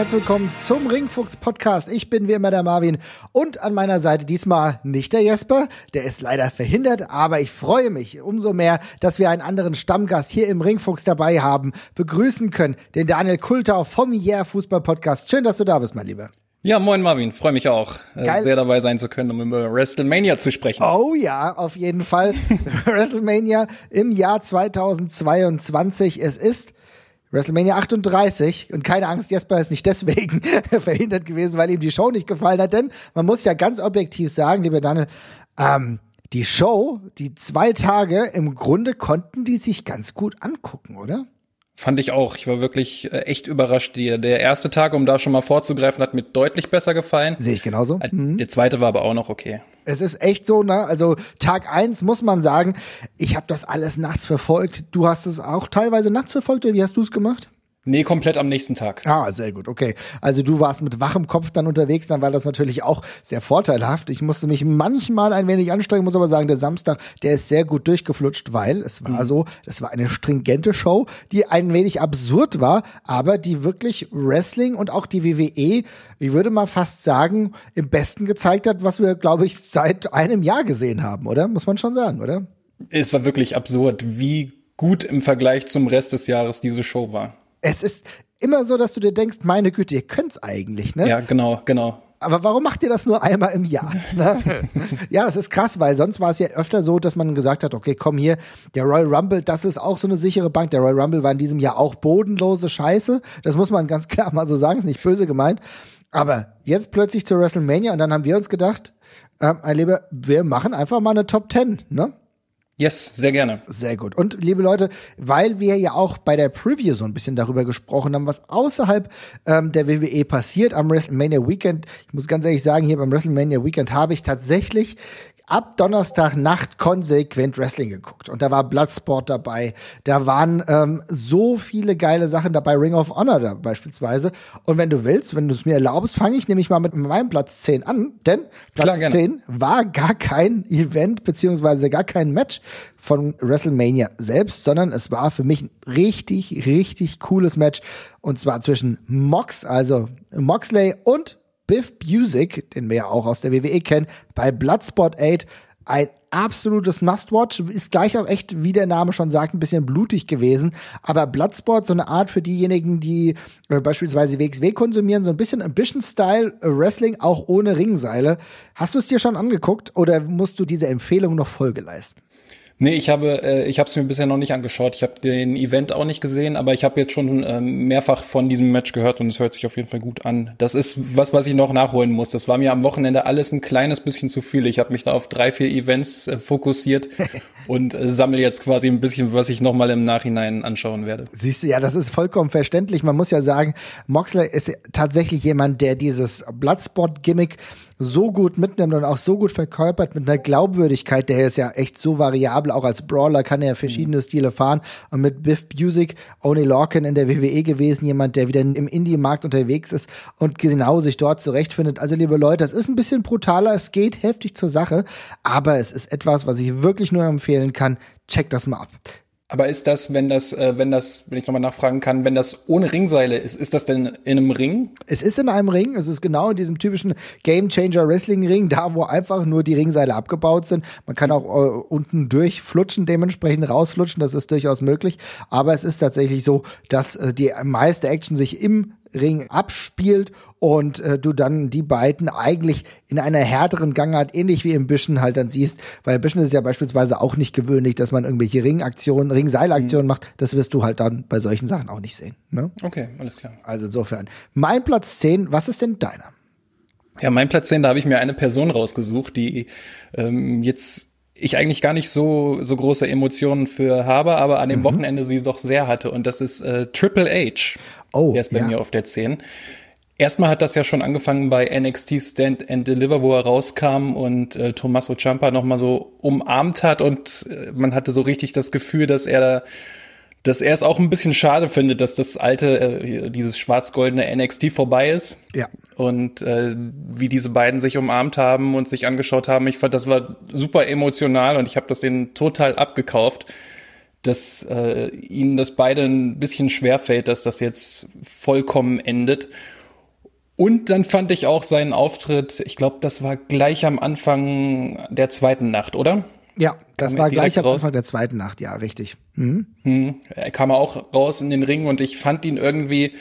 Herzlich willkommen zum Ringfuchs Podcast. Ich bin wie immer der Marvin und an meiner Seite diesmal nicht der Jesper, der ist leider verhindert, aber ich freue mich umso mehr, dass wir einen anderen Stammgast hier im Ringfuchs dabei haben, begrüßen können, den Daniel Kultau vom Yeah Fußball Podcast. Schön, dass du da bist, mein Lieber. Ja, moin Marvin, freue mich auch, äh, Geil. sehr dabei sein zu können, um über WrestleMania zu sprechen. Oh ja, auf jeden Fall. WrestleMania im Jahr 2022. Es ist WrestleMania 38 und keine Angst, Jesper ist nicht deswegen verhindert gewesen, weil ihm die Show nicht gefallen hat, denn man muss ja ganz objektiv sagen, liebe Daniel, ähm, die Show, die zwei Tage, im Grunde konnten die sich ganz gut angucken, oder? Fand ich auch. Ich war wirklich äh, echt überrascht. Die, der erste Tag, um da schon mal vorzugreifen, hat mir deutlich besser gefallen. Sehe ich genauso. Mhm. Der zweite war aber auch noch okay. Es ist echt so, ne? Also Tag eins muss man sagen, ich habe das alles nachts verfolgt. Du hast es auch teilweise nachts verfolgt, oder wie hast du es gemacht? Nee, komplett am nächsten Tag. Ah, sehr gut, okay. Also du warst mit wachem Kopf dann unterwegs, dann war das natürlich auch sehr vorteilhaft. Ich musste mich manchmal ein wenig anstrengen, muss aber sagen, der Samstag, der ist sehr gut durchgeflutscht, weil es war mhm. so, das war eine stringente Show, die ein wenig absurd war, aber die wirklich Wrestling und auch die WWE, ich würde mal fast sagen, im besten gezeigt hat, was wir, glaube ich, seit einem Jahr gesehen haben, oder? Muss man schon sagen, oder? Es war wirklich absurd, wie gut im Vergleich zum Rest des Jahres diese Show war es ist immer so, dass du dir denkst, meine Güte, ihr könnt's eigentlich, ne? Ja, genau, genau. Aber warum macht ihr das nur einmal im Jahr? Ne? ja, es ist krass, weil sonst war es ja öfter so, dass man gesagt hat, okay, komm hier, der Royal Rumble, das ist auch so eine sichere Bank. Der Royal Rumble war in diesem Jahr auch bodenlose Scheiße. Das muss man ganz klar mal so sagen, ist nicht böse gemeint. Aber jetzt plötzlich zur WrestleMania und dann haben wir uns gedacht, ähm, mein Lieber, wir machen einfach mal eine Top 10, ne? Yes, sehr gerne. Sehr gut. Und liebe Leute, weil wir ja auch bei der Preview so ein bisschen darüber gesprochen haben, was außerhalb ähm, der WWE passiert am WrestleMania Weekend, ich muss ganz ehrlich sagen, hier beim WrestleMania Weekend habe ich tatsächlich ab Donnerstagnacht konsequent Wrestling geguckt. Und da war Bloodsport dabei. Da waren ähm, so viele geile Sachen dabei, Ring of Honor da beispielsweise. Und wenn du willst, wenn du es mir erlaubst, fange ich nämlich mal mit meinem Platz 10 an. Denn Platz Klar, 10 war gar kein Event, beziehungsweise gar kein Match von WrestleMania selbst, sondern es war für mich ein richtig, richtig cooles Match. Und zwar zwischen Mox, also Moxley und Biff Busick, den wir ja auch aus der WWE kennen, bei Bloodsport 8 ein absolutes Must-Watch. Ist gleich auch echt, wie der Name schon sagt, ein bisschen blutig gewesen. Aber Bloodsport, so eine Art für diejenigen, die äh, beispielsweise WXW konsumieren, so ein bisschen Ambition-Style äh, Wrestling, auch ohne Ringseile. Hast du es dir schon angeguckt oder musst du diese Empfehlung noch Folge leisten? Nee, ich habe äh, ich habe es mir bisher noch nicht angeschaut. Ich habe den Event auch nicht gesehen, aber ich habe jetzt schon äh, mehrfach von diesem Match gehört und es hört sich auf jeden Fall gut an. Das ist was, was ich noch nachholen muss. Das war mir am Wochenende alles ein kleines bisschen zu viel. Ich habe mich da auf drei, vier Events äh, fokussiert und äh, sammle jetzt quasi ein bisschen, was ich noch mal im Nachhinein anschauen werde. Siehst du, ja, das ist vollkommen verständlich. Man muss ja sagen, Moxley ist tatsächlich jemand, der dieses Bloodspot-Gimmick so gut mitnimmt und auch so gut verkörpert mit einer Glaubwürdigkeit, der ist ja echt so variabel, auch als Brawler kann er verschiedene mhm. Stile fahren und mit Biff Busick, Oni Lorcan in der WWE gewesen, jemand, der wieder im Indie-Markt unterwegs ist und genau sich dort zurechtfindet. Also liebe Leute, es ist ein bisschen brutaler, es geht heftig zur Sache, aber es ist etwas, was ich wirklich nur empfehlen kann. Checkt das mal ab. Aber ist das, wenn das, äh, wenn das, wenn ich nochmal nachfragen kann, wenn das ohne Ringseile ist, ist das denn in einem Ring? Es ist in einem Ring. Es ist genau in diesem typischen Game Changer Wrestling Ring, da wo einfach nur die Ringseile abgebaut sind. Man kann auch äh, unten durchflutschen, dementsprechend rausflutschen. Das ist durchaus möglich. Aber es ist tatsächlich so, dass äh, die meiste Action sich im Ring abspielt und äh, du dann die beiden eigentlich in einer härteren Gangart, ähnlich wie im Bischen halt dann siehst, weil Bischen ist ja beispielsweise auch nicht gewöhnlich, dass man irgendwelche Ringaktionen, Ringseilaktionen mhm. macht. Das wirst du halt dann bei solchen Sachen auch nicht sehen. Ne? Okay, alles klar. Also insofern. Mein Platz 10, was ist denn deiner? Ja, mein Platz 10, da habe ich mir eine Person rausgesucht, die ähm, jetzt ich eigentlich gar nicht so so große Emotionen für habe, aber an dem mhm. Wochenende sie doch sehr hatte und das ist äh, Triple H. Oh, der ist bei ja. mir auf der 10. Erstmal hat das ja schon angefangen bei NXT Stand and Deliver, wo er rauskam und äh, Tommaso Ciampa nochmal so umarmt hat und äh, man hatte so richtig das Gefühl, dass er da, dass er es auch ein bisschen schade findet, dass das alte, äh, dieses schwarz-goldene NXT vorbei ist. Ja. Und äh, wie diese beiden sich umarmt haben und sich angeschaut haben, ich fand, das war super emotional und ich habe das denen total abgekauft dass äh, ihnen das beide ein bisschen schwer fällt, dass das jetzt vollkommen endet. Und dann fand ich auch seinen Auftritt, ich glaube, das war gleich am Anfang der zweiten Nacht, oder? Ja, das war gleich am Anfang der zweiten Nacht, ja, richtig. Mhm. Mhm. Er kam auch raus in den Ring und ich fand ihn irgendwie,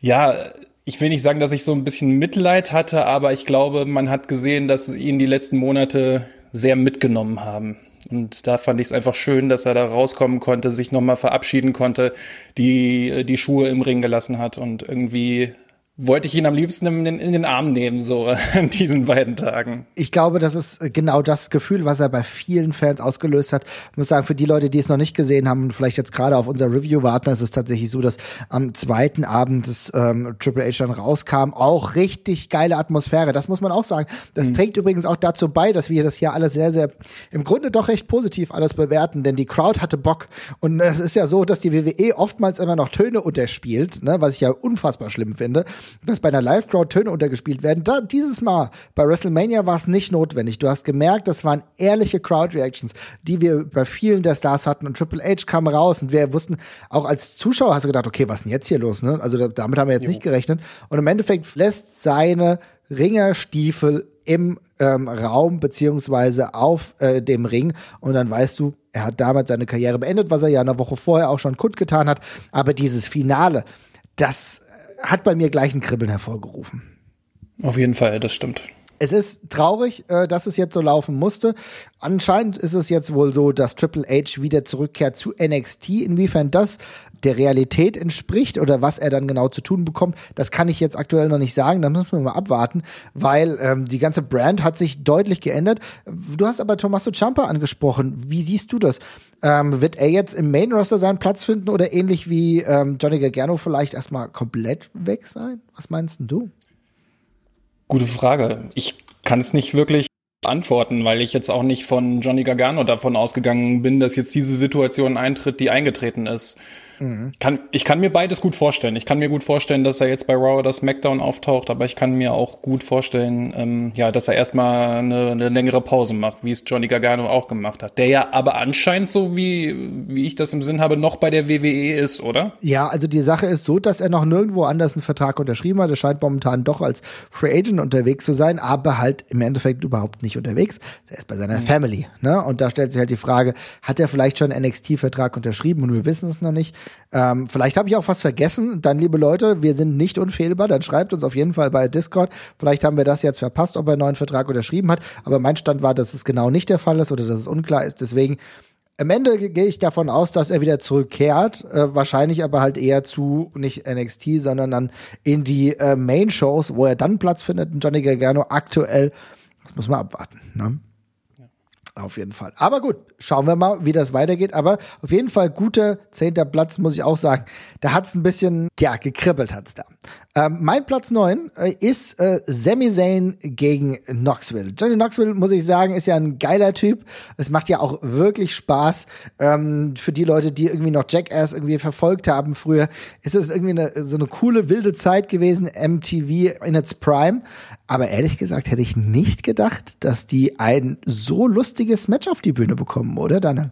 ja, ich will nicht sagen, dass ich so ein bisschen Mitleid hatte, aber ich glaube, man hat gesehen, dass ihn die letzten Monate sehr mitgenommen haben. Und da fand ich es einfach schön, dass er da rauskommen konnte, sich nochmal verabschieden konnte, die, die Schuhe im Ring gelassen hat und irgendwie wollte ich ihn am liebsten in den, in den Arm nehmen, so an diesen beiden Tagen. Ich glaube, das ist genau das Gefühl, was er bei vielen Fans ausgelöst hat. Ich muss sagen, für die Leute, die es noch nicht gesehen haben und vielleicht jetzt gerade auf unser Review warten, ist es tatsächlich so, dass am zweiten Abend des ähm, Triple H dann rauskam, auch richtig geile Atmosphäre. Das muss man auch sagen. Das mhm. trägt übrigens auch dazu bei, dass wir das hier alles sehr, sehr im Grunde doch recht positiv alles bewerten, denn die Crowd hatte Bock. Und es ist ja so, dass die WWE oftmals immer noch Töne unterspielt, ne, was ich ja unfassbar schlimm finde dass bei einer Live-Crowd Töne untergespielt werden. Da, dieses Mal bei WrestleMania war es nicht notwendig. Du hast gemerkt, das waren ehrliche Crowd-Reactions, die wir bei vielen der Stars hatten. Und Triple H kam raus und wir wussten, auch als Zuschauer hast du gedacht, okay, was ist denn jetzt hier los? Ne? Also damit haben wir jetzt jo. nicht gerechnet. Und im Endeffekt lässt seine Ringerstiefel im ähm, Raum beziehungsweise auf äh, dem Ring und dann weißt du, er hat damals seine Karriere beendet, was er ja eine Woche vorher auch schon kundgetan hat. Aber dieses Finale, das hat bei mir gleich ein Kribbeln hervorgerufen. Auf jeden Fall, das stimmt. Es ist traurig, äh, dass es jetzt so laufen musste. Anscheinend ist es jetzt wohl so, dass Triple H wieder zurückkehrt zu NXT. Inwiefern das der Realität entspricht oder was er dann genau zu tun bekommt, das kann ich jetzt aktuell noch nicht sagen. Da müssen wir mal abwarten, weil ähm, die ganze Brand hat sich deutlich geändert. Du hast aber Tommaso Ciampa angesprochen. Wie siehst du das? Ähm, wird er jetzt im Main Roster seinen Platz finden oder ähnlich wie ähm, Johnny Gargano vielleicht erstmal komplett weg sein? Was meinst du? Gute Frage. Ich kann es nicht wirklich antworten, weil ich jetzt auch nicht von Johnny Gargano davon ausgegangen bin, dass jetzt diese Situation eintritt, die eingetreten ist. Mhm. Kann, ich kann mir beides gut vorstellen. Ich kann mir gut vorstellen, dass er jetzt bei Raw oder SmackDown auftaucht, aber ich kann mir auch gut vorstellen, ähm, ja, dass er erstmal eine, eine längere Pause macht, wie es Johnny Gargano auch gemacht hat. Der ja aber anscheinend so, wie, wie ich das im Sinn habe, noch bei der WWE ist, oder? Ja, also die Sache ist so, dass er noch nirgendwo anders einen Vertrag unterschrieben hat. Er scheint momentan doch als Free Agent unterwegs zu sein, aber halt im Endeffekt überhaupt nicht unterwegs. Er ist bei seiner mhm. Family, ne? Und da stellt sich halt die Frage, hat er vielleicht schon einen NXT-Vertrag unterschrieben und wir wissen es noch nicht. Ähm, vielleicht habe ich auch was vergessen. Dann, liebe Leute, wir sind nicht unfehlbar. Dann schreibt uns auf jeden Fall bei Discord. Vielleicht haben wir das jetzt verpasst, ob er einen neuen Vertrag unterschrieben hat. Aber mein Stand war, dass es genau nicht der Fall ist oder dass es unklar ist. Deswegen am Ende gehe ich davon aus, dass er wieder zurückkehrt, äh, wahrscheinlich aber halt eher zu nicht NXT, sondern dann in die äh, Main Shows, wo er dann Platz findet. Johnny Gargano aktuell, das muss man abwarten. Ne? Auf jeden Fall. Aber gut, schauen wir mal, wie das weitergeht. Aber auf jeden Fall guter zehnter Platz, muss ich auch sagen. Da hat's ein bisschen, ja, gekribbelt hat's da. Ähm, mein Platz neun äh, ist äh, Sami Zayn gegen Knoxville. Johnny Knoxville, muss ich sagen, ist ja ein geiler Typ. Es macht ja auch wirklich Spaß. Ähm, für die Leute, die irgendwie noch Jackass irgendwie verfolgt haben früher, ist es irgendwie eine, so eine coole, wilde Zeit gewesen, MTV in its Prime. Aber ehrlich gesagt hätte ich nicht gedacht, dass die ein so lustiges Match auf die Bühne bekommen, oder Daniel?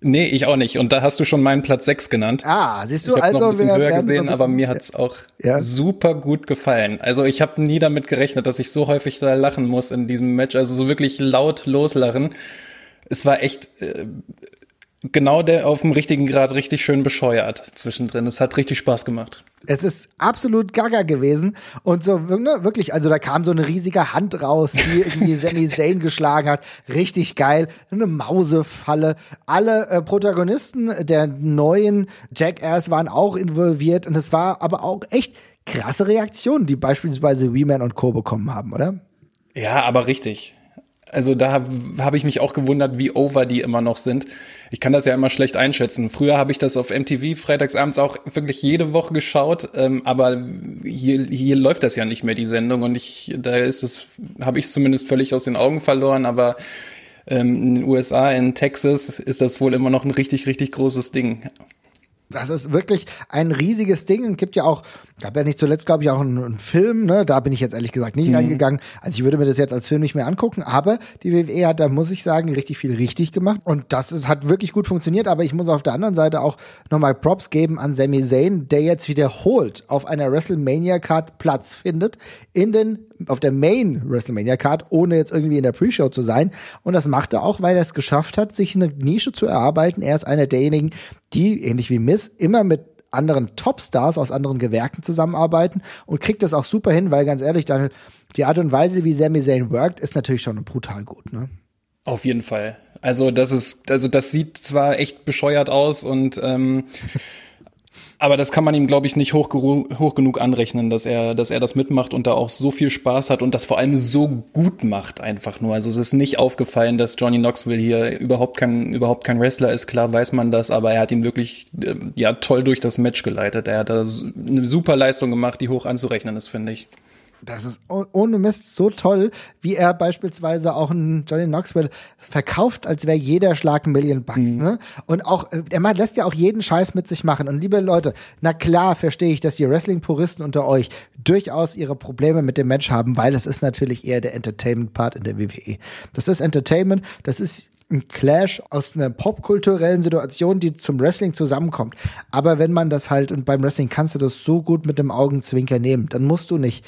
Nee, ich auch nicht. Und da hast du schon meinen Platz 6 genannt. Ah, siehst du, ich also noch ein bisschen höher gesehen, so aber mir hat's auch ja. super gut gefallen. Also ich habe nie damit gerechnet, dass ich so häufig da lachen muss in diesem Match. Also so wirklich laut loslachen. Es war echt äh, genau der auf dem richtigen Grad richtig schön bescheuert zwischendrin. Es hat richtig Spaß gemacht. Es ist absolut gaga gewesen und so ne, wirklich, also da kam so eine riesige Hand raus, die irgendwie Sami Zayn geschlagen hat. Richtig geil, eine Mausefalle. Alle äh, Protagonisten der neuen Jackass waren auch involviert und es war aber auch echt krasse Reaktionen, die beispielsweise Weeman und Co. bekommen haben, oder? Ja, aber richtig. Also da habe hab ich mich auch gewundert, wie over die immer noch sind. Ich kann das ja immer schlecht einschätzen. Früher habe ich das auf MTV freitagsabends auch wirklich jede Woche geschaut, ähm, aber hier, hier läuft das ja nicht mehr, die Sendung. Und ich, da ist es, habe ich es zumindest völlig aus den Augen verloren, aber ähm, in den USA, in Texas, ist das wohl immer noch ein richtig, richtig großes Ding. Das ist wirklich ein riesiges Ding. Es gibt ja auch, gab ja nicht zuletzt, glaube ich, auch einen, einen, Film, ne? Da bin ich jetzt ehrlich gesagt nicht mhm. reingegangen. Also ich würde mir das jetzt als Film nicht mehr angucken, aber die WWE hat, da muss ich sagen, richtig viel richtig gemacht. Und das ist, hat wirklich gut funktioniert. Aber ich muss auf der anderen Seite auch nochmal Props geben an Sami Zayn, der jetzt wiederholt auf einer WrestleMania-Card Platz findet, in den, auf der Main WrestleMania-Card, ohne jetzt irgendwie in der Pre-Show zu sein. Und das macht er auch, weil er es geschafft hat, sich eine Nische zu erarbeiten. Er ist einer derjenigen, die, ähnlich wie Miss, immer mit anderen Topstars aus anderen Gewerken zusammenarbeiten und kriegt das auch super hin, weil ganz ehrlich, Daniel, die Art und Weise, wie Sami Zayn workt, ist natürlich schon brutal gut, ne? Auf jeden Fall. Also das ist, also das sieht zwar echt bescheuert aus und ähm, aber das kann man ihm, glaube ich, nicht hoch, hoch genug anrechnen, dass er, dass er das mitmacht und da auch so viel Spaß hat und das vor allem so gut macht einfach nur. Also es ist nicht aufgefallen, dass Johnny Knoxville hier überhaupt kein, überhaupt kein Wrestler ist. Klar weiß man das, aber er hat ihn wirklich, äh, ja, toll durch das Match geleitet. Er hat da eine super Leistung gemacht, die hoch anzurechnen ist, finde ich. Das ist ohne Mist so toll, wie er beispielsweise auch einen Johnny Knoxville verkauft, als wäre jeder Schlag ein Million Bucks. Mhm. Ne? Und auch, äh, er lässt ja auch jeden Scheiß mit sich machen. Und liebe Leute, na klar verstehe ich, dass die Wrestling-Puristen unter euch durchaus ihre Probleme mit dem Match haben, weil es ist natürlich eher der Entertainment-Part in der WWE. Das ist Entertainment, das ist ein Clash aus einer popkulturellen Situation, die zum Wrestling zusammenkommt. Aber wenn man das halt, und beim Wrestling kannst du das so gut mit dem Augenzwinker nehmen, dann musst du nicht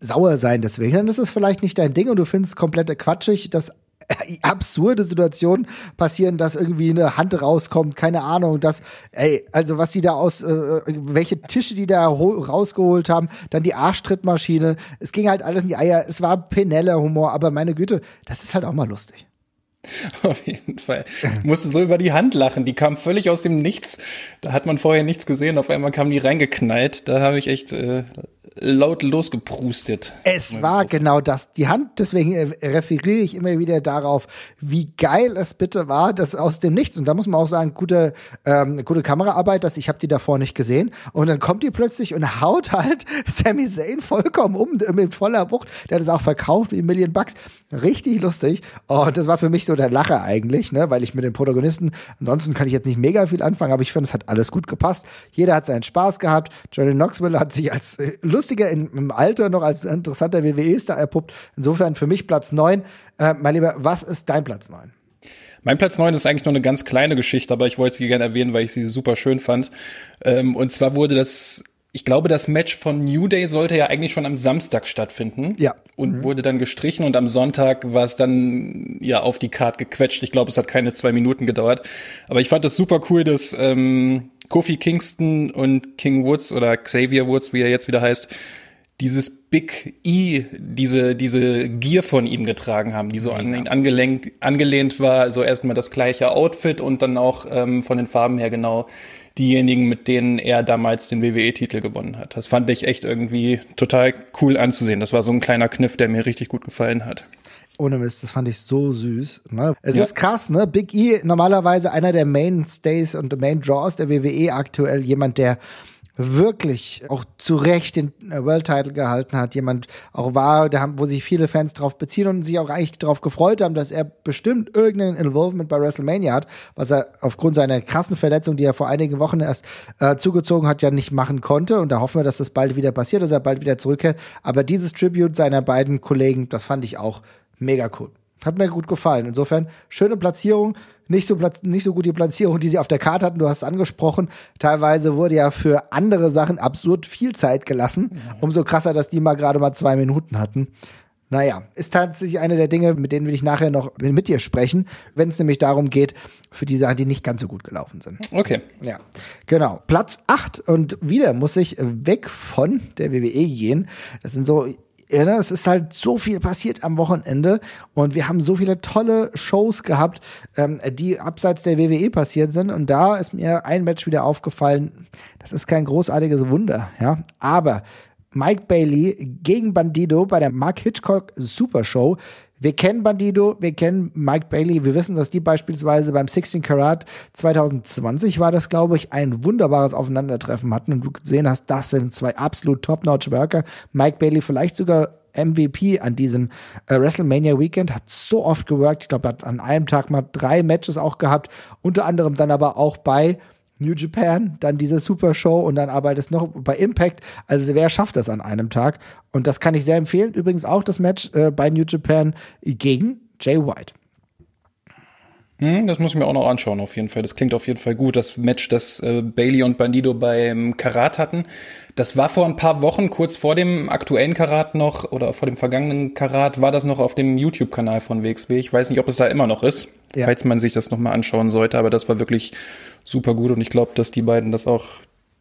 sauer sein deswegen. Dann ist es vielleicht nicht dein Ding und du findest es komplett quatschig, dass absurde Situationen passieren, dass irgendwie eine Hand rauskommt, keine Ahnung, dass, ey, also was die da aus, äh, welche Tische die da rausgeholt haben, dann die Arschtrittmaschine, es ging halt alles in die Eier, es war Penelle-Humor, aber meine Güte, das ist halt auch mal lustig. Auf jeden Fall. Musste so über die Hand lachen. Die kam völlig aus dem Nichts. Da hat man vorher nichts gesehen. Auf einmal kam die reingeknallt. Da habe ich echt äh, laut losgeprustet. Es war genau das. Die Hand, deswegen äh, referiere ich immer wieder darauf, wie geil es bitte war, das aus dem Nichts. Und da muss man auch sagen, gute, ähm, gute Kameraarbeit, dass ich habe die davor nicht gesehen. Und dann kommt die plötzlich und haut halt Sami Zayn vollkommen um mit voller Wucht. Der hat es auch verkauft wie Million Bucks. Richtig lustig. Und das war für mich so der Lacher eigentlich, ne, weil ich mit den Protagonisten, ansonsten kann ich jetzt nicht mega viel anfangen, aber ich finde, es hat alles gut gepasst. Jeder hat seinen Spaß gehabt. Johnny Knoxville hat sich als äh, lustiger in, im Alter noch als interessanter WWE-Star erpuppt. Insofern für mich Platz neun. Äh, mein Lieber, was ist dein Platz neun? Mein Platz neun ist eigentlich nur eine ganz kleine Geschichte, aber ich wollte sie gerne erwähnen, weil ich sie super schön fand. Ähm, und zwar wurde das ich glaube, das Match von New Day sollte ja eigentlich schon am Samstag stattfinden. Ja. Und mhm. wurde dann gestrichen und am Sonntag war es dann ja auf die Card gequetscht. Ich glaube, es hat keine zwei Minuten gedauert. Aber ich fand das super cool, dass ähm, Kofi Kingston und King Woods oder Xavier Woods, wie er jetzt wieder heißt, dieses Big E, diese, diese Gier von ihm getragen haben, die so an ihn angelehnt, angelehnt war. Also erstmal das gleiche Outfit und dann auch ähm, von den Farben her genau diejenigen, mit denen er damals den WWE-Titel gewonnen hat. Das fand ich echt irgendwie total cool anzusehen. Das war so ein kleiner Kniff, der mir richtig gut gefallen hat. Ohne Mist, das fand ich so süß. Ne? Es ja. ist krass, ne? Big E, normalerweise einer der Mainstays und Main Draws der WWE aktuell, jemand, der wirklich auch zu Recht den äh, World Title gehalten hat, jemand auch war, der, wo sich viele Fans drauf beziehen und sich auch eigentlich darauf gefreut haben, dass er bestimmt irgendein Involvement bei WrestleMania hat, was er aufgrund seiner krassen Verletzung, die er vor einigen Wochen erst äh, zugezogen hat, ja nicht machen konnte. Und da hoffen wir, dass das bald wieder passiert, dass er bald wieder zurückkehrt. Aber dieses Tribute seiner beiden Kollegen, das fand ich auch mega cool. Hat mir gut gefallen. Insofern, schöne Platzierung. Nicht so, nicht so gut die Platzierung, die sie auf der Karte hatten. Du hast es angesprochen. Teilweise wurde ja für andere Sachen absurd viel Zeit gelassen. Umso krasser, dass die mal gerade mal zwei Minuten hatten. Naja, ist tatsächlich eine der Dinge, mit denen will ich nachher noch mit dir sprechen, wenn es nämlich darum geht, für die Sachen, die nicht ganz so gut gelaufen sind. Okay. Ja, genau. Platz 8 und wieder muss ich weg von der WWE gehen. Das sind so ja, ne, es ist halt so viel passiert am Wochenende und wir haben so viele tolle Shows gehabt, ähm, die abseits der WWE passiert sind. Und da ist mir ein Match wieder aufgefallen. Das ist kein großartiges Wunder, ja. Aber Mike Bailey gegen Bandido bei der Mark Hitchcock Super Show. Wir kennen Bandido, wir kennen Mike Bailey, wir wissen, dass die beispielsweise beim 16 Karat 2020 war das, glaube ich, ein wunderbares Aufeinandertreffen hatten und du gesehen hast, das sind zwei absolut Top-Notch-Worker. Mike Bailey vielleicht sogar MVP an diesem äh, WrestleMania Weekend, hat so oft geworkt, ich glaube, hat an einem Tag mal drei Matches auch gehabt, unter anderem dann aber auch bei New Japan, dann diese Super Show und dann arbeitest noch bei Impact. Also wer schafft das an einem Tag? Und das kann ich sehr empfehlen. Übrigens auch das Match äh, bei New Japan gegen Jay White. Hm, das muss ich mir auch noch anschauen, auf jeden Fall. Das klingt auf jeden Fall gut. Das Match, das äh, Bailey und Bandido beim Karat hatten, das war vor ein paar Wochen, kurz vor dem aktuellen Karat noch oder vor dem vergangenen Karat, war das noch auf dem YouTube-Kanal von WXW. Ich weiß nicht, ob es da immer noch ist, ja. falls man sich das nochmal anschauen sollte, aber das war wirklich super gut und ich glaube, dass die beiden das auch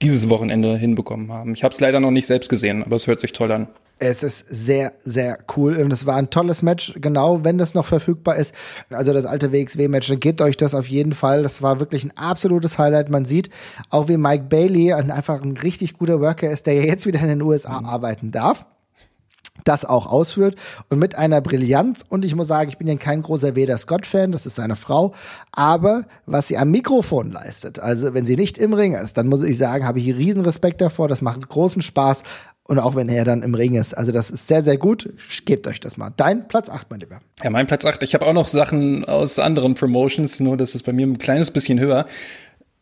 dieses Wochenende hinbekommen haben. Ich habe es leider noch nicht selbst gesehen, aber es hört sich toll an. Es ist sehr, sehr cool und es war ein tolles Match, genau, wenn das noch verfügbar ist. Also das alte WXW-Match, dann gebt euch das auf jeden Fall. Das war wirklich ein absolutes Highlight. Man sieht auch, wie Mike Bailey ein, einfach ein richtig guter Worker ist, der ja jetzt wieder in den USA mhm. arbeiten darf das auch ausführt und mit einer Brillanz. Und ich muss sagen, ich bin ja kein großer Veda Scott-Fan, das ist seine Frau. Aber was sie am Mikrofon leistet, also wenn sie nicht im Ring ist, dann muss ich sagen, habe ich riesen Respekt davor. Das macht großen Spaß. Und auch wenn er dann im Ring ist. Also das ist sehr, sehr gut. Gebt euch das mal. Dein Platz 8, mein Lieber. Ja, mein Platz 8. Ich habe auch noch Sachen aus anderen Promotions, nur das ist bei mir ein kleines bisschen höher.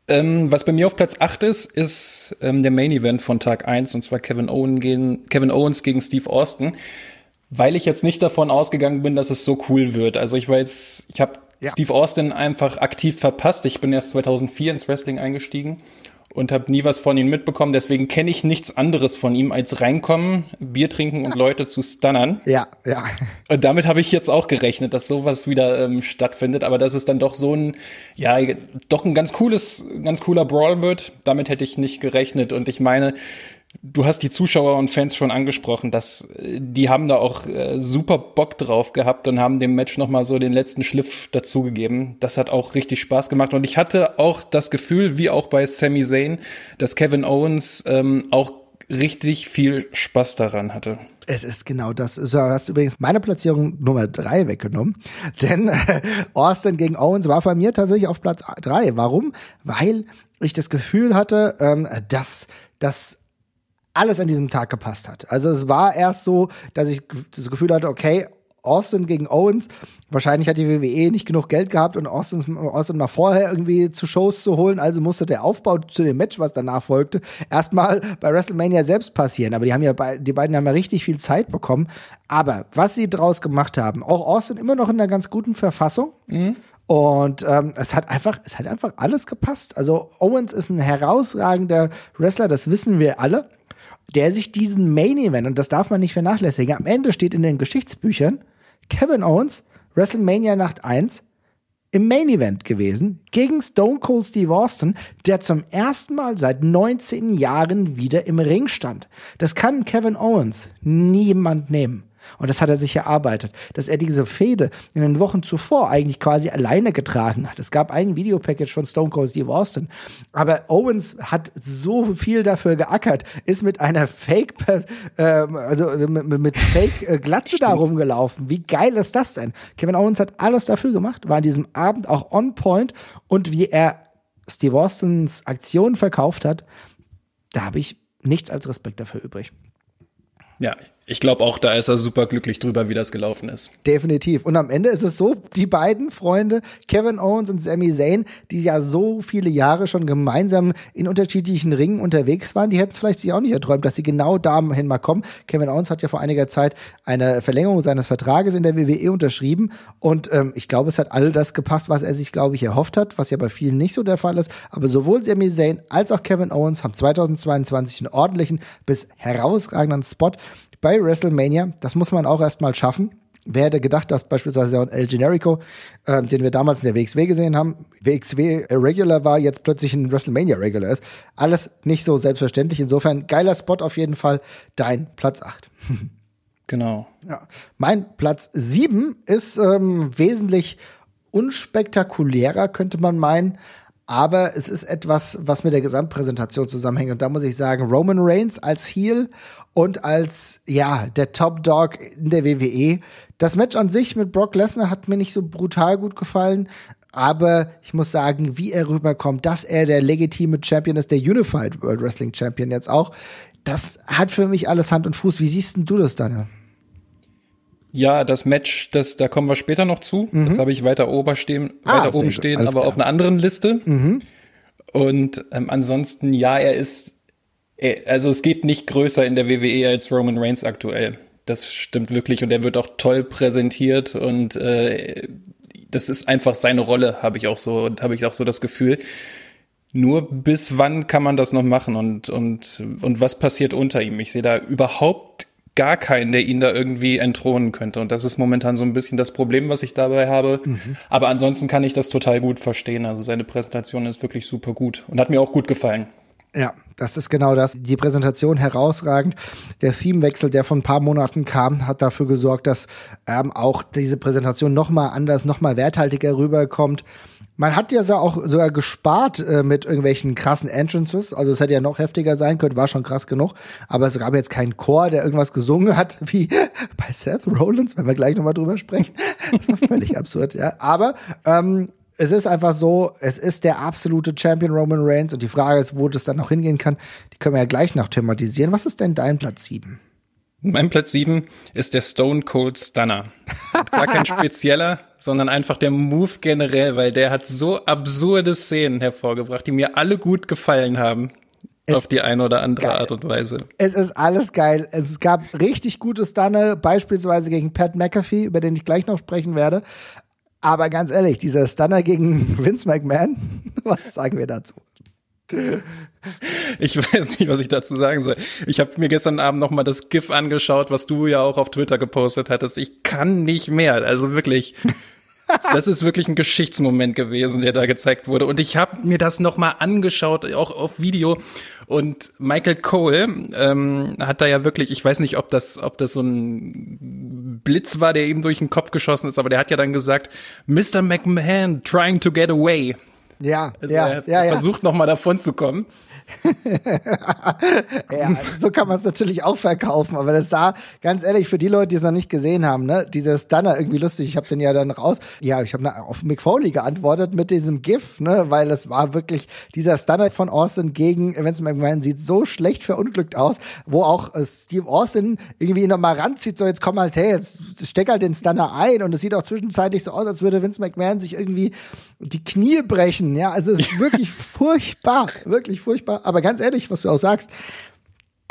Ähm, was bei mir auf Platz 8 ist, ist ähm, der Main Event von Tag 1, und zwar Kevin, Owen gegen, Kevin Owens gegen Steve Austin. Weil ich jetzt nicht davon ausgegangen bin, dass es so cool wird. Also ich war jetzt, ich habe ja. Steve Austin einfach aktiv verpasst. Ich bin erst 2004 ins Wrestling eingestiegen und habe nie was von ihm mitbekommen. Deswegen kenne ich nichts anderes von ihm als reinkommen, Bier trinken und Leute zu stunnern. Ja, ja. Und damit habe ich jetzt auch gerechnet, dass sowas wieder ähm, stattfindet. Aber dass es dann doch so ein, ja, doch ein ganz cooles, ganz cooler Brawl wird, damit hätte ich nicht gerechnet. Und ich meine, Du hast die Zuschauer und Fans schon angesprochen, dass äh, die haben da auch äh, super Bock drauf gehabt und haben dem Match noch mal so den letzten Schliff dazugegeben. Das hat auch richtig Spaß gemacht und ich hatte auch das Gefühl, wie auch bei Sami Zayn, dass Kevin Owens ähm, auch richtig viel Spaß daran hatte. Es ist genau das. So, du hast übrigens meine Platzierung Nummer drei weggenommen. Denn äh, Austin gegen Owens war bei mir tatsächlich auf Platz drei. Warum? Weil ich das Gefühl hatte, ähm, dass das alles an diesem Tag gepasst hat. Also es war erst so, dass ich das Gefühl hatte, okay, Austin gegen Owens. Wahrscheinlich hat die WWE nicht genug Geld gehabt, um Austin, Austin mal vorher irgendwie zu Shows zu holen. Also musste der Aufbau zu dem Match, was danach folgte, erstmal bei WrestleMania selbst passieren. Aber die haben ja, die beiden haben ja richtig viel Zeit bekommen. Aber was sie draus gemacht haben, auch Austin immer noch in einer ganz guten Verfassung. Mhm. Und ähm, es hat einfach, es hat einfach alles gepasst. Also Owens ist ein herausragender Wrestler, das wissen wir alle der sich diesen Main Event, und das darf man nicht vernachlässigen, am Ende steht in den Geschichtsbüchern Kevin Owens, WrestleMania Nacht 1, im Main Event gewesen gegen Stone Cold Steve Austin, der zum ersten Mal seit 19 Jahren wieder im Ring stand. Das kann Kevin Owens niemand nehmen. Und das hat er sich erarbeitet, dass er diese Fehde in den Wochen zuvor eigentlich quasi alleine getragen hat. Es gab ein Videopackage von Stone Cold Steve Austin, aber Owens hat so viel dafür geackert, ist mit einer Fake, äh, also, mit, mit Fake äh, Glatze da rumgelaufen. Wie geil ist das denn? Kevin Owens hat alles dafür gemacht, war an diesem Abend auch on point und wie er Steve Austins Aktion verkauft hat, da habe ich nichts als Respekt dafür übrig. Ja, ich glaube auch, da ist er super glücklich drüber, wie das gelaufen ist. Definitiv. Und am Ende ist es so, die beiden Freunde, Kevin Owens und Sami Zayn, die ja so viele Jahre schon gemeinsam in unterschiedlichen Ringen unterwegs waren, die hätten es vielleicht sich auch nicht erträumt, dass sie genau dahin mal kommen. Kevin Owens hat ja vor einiger Zeit eine Verlängerung seines Vertrages in der WWE unterschrieben und ähm, ich glaube, es hat all das gepasst, was er sich, glaube ich, erhofft hat, was ja bei vielen nicht so der Fall ist. Aber sowohl Sami Zayn als auch Kevin Owens haben 2022 einen ordentlichen bis herausragenden Spot bei WrestleMania. Das muss man auch erstmal schaffen. Wer hätte gedacht, dass beispielsweise auch El Generico, äh, den wir damals in der WXW gesehen haben, WXW Regular war, jetzt plötzlich ein WrestleMania Regular ist. Alles nicht so selbstverständlich. Insofern geiler Spot auf jeden Fall. Dein Platz 8. Genau. Ja. Mein Platz 7 ist ähm, wesentlich unspektakulärer, könnte man meinen aber es ist etwas, was mit der Gesamtpräsentation zusammenhängt. Und da muss ich sagen, Roman Reigns als Heel und als, ja, der Top Dog in der WWE. Das Match an sich mit Brock Lesnar hat mir nicht so brutal gut gefallen. Aber ich muss sagen, wie er rüberkommt, dass er der legitime Champion ist, der Unified World Wrestling Champion jetzt auch, das hat für mich alles Hand und Fuß. Wie siehst denn du das, Daniel? Ja, das Match, das, da kommen wir später noch zu. Mhm. Das habe ich weiter oben stehen, ah, weiter oben stehen, aber klar. auf einer anderen Liste. Mhm. Und ähm, ansonsten, ja, er ist, er, also es geht nicht größer in der WWE als Roman Reigns aktuell. Das stimmt wirklich und er wird auch toll präsentiert und äh, das ist einfach seine Rolle, habe ich auch so, habe ich auch so das Gefühl. Nur bis wann kann man das noch machen und und und was passiert unter ihm? Ich sehe da überhaupt gar keinen, der ihn da irgendwie entthronen könnte. Und das ist momentan so ein bisschen das Problem, was ich dabei habe. Mhm. Aber ansonsten kann ich das total gut verstehen. Also seine Präsentation ist wirklich super gut und hat mir auch gut gefallen. Ja, das ist genau das. Die Präsentation herausragend. Der Themewechsel, der von ein paar Monaten kam, hat dafür gesorgt, dass ähm, auch diese Präsentation noch mal anders, noch mal werthaltiger rüberkommt. Man hat ja auch sogar gespart äh, mit irgendwelchen krassen Entrances. Also es hätte ja noch heftiger sein können, war schon krass genug. Aber es gab jetzt keinen Chor, der irgendwas gesungen hat, wie bei Seth Rollins, wenn wir gleich nochmal drüber sprechen. Völlig absurd, ja. Aber ähm, es ist einfach so, es ist der absolute Champion Roman Reigns und die Frage ist, wo das dann noch hingehen kann, die können wir ja gleich noch thematisieren. Was ist denn dein Platz 7? Mein Platz 7 ist der Stone Cold Stunner. Gar kein spezieller, sondern einfach der Move generell, weil der hat so absurde Szenen hervorgebracht, die mir alle gut gefallen haben. Es auf die eine oder andere geil. Art und Weise. Es ist alles geil. Es gab richtig gute Stunner, beispielsweise gegen Pat McAfee, über den ich gleich noch sprechen werde. Aber ganz ehrlich, dieser Stunner gegen Vince McMahon, was sagen wir dazu? Ich weiß nicht, was ich dazu sagen soll. Ich habe mir gestern Abend noch mal das GIF angeschaut, was du ja auch auf Twitter gepostet hattest. Ich kann nicht mehr. Also wirklich, das ist wirklich ein Geschichtsmoment gewesen, der da gezeigt wurde. Und ich habe mir das noch mal angeschaut, auch auf Video. Und Michael Cole ähm, hat da ja wirklich, ich weiß nicht, ob das, ob das so ein Blitz war, der ihm durch den Kopf geschossen ist, aber der hat ja dann gesagt, Mr. McMahon trying to get away. Ja, also ja, er ja, ja. versucht noch mal davon zu kommen. ja, so kann man es natürlich auch verkaufen, aber das sah, ganz ehrlich, für die Leute, die es noch nicht gesehen haben, ne, dieser Stunner irgendwie lustig. Ich habe den ja dann raus. Ja, ich habe auf Mick Foley geantwortet mit diesem GIF, ne, weil es war wirklich dieser Stunner von Austin gegen Vince McMahon sieht so schlecht verunglückt aus, wo auch äh, Steve Austin irgendwie noch mal ranzieht, so jetzt komm halt hey, jetzt steck halt den Stunner ein und es sieht auch zwischenzeitlich so aus, als würde Vince McMahon sich irgendwie die Knie brechen, ja, also es ist wirklich furchtbar, wirklich furchtbar aber ganz ehrlich, was du auch sagst,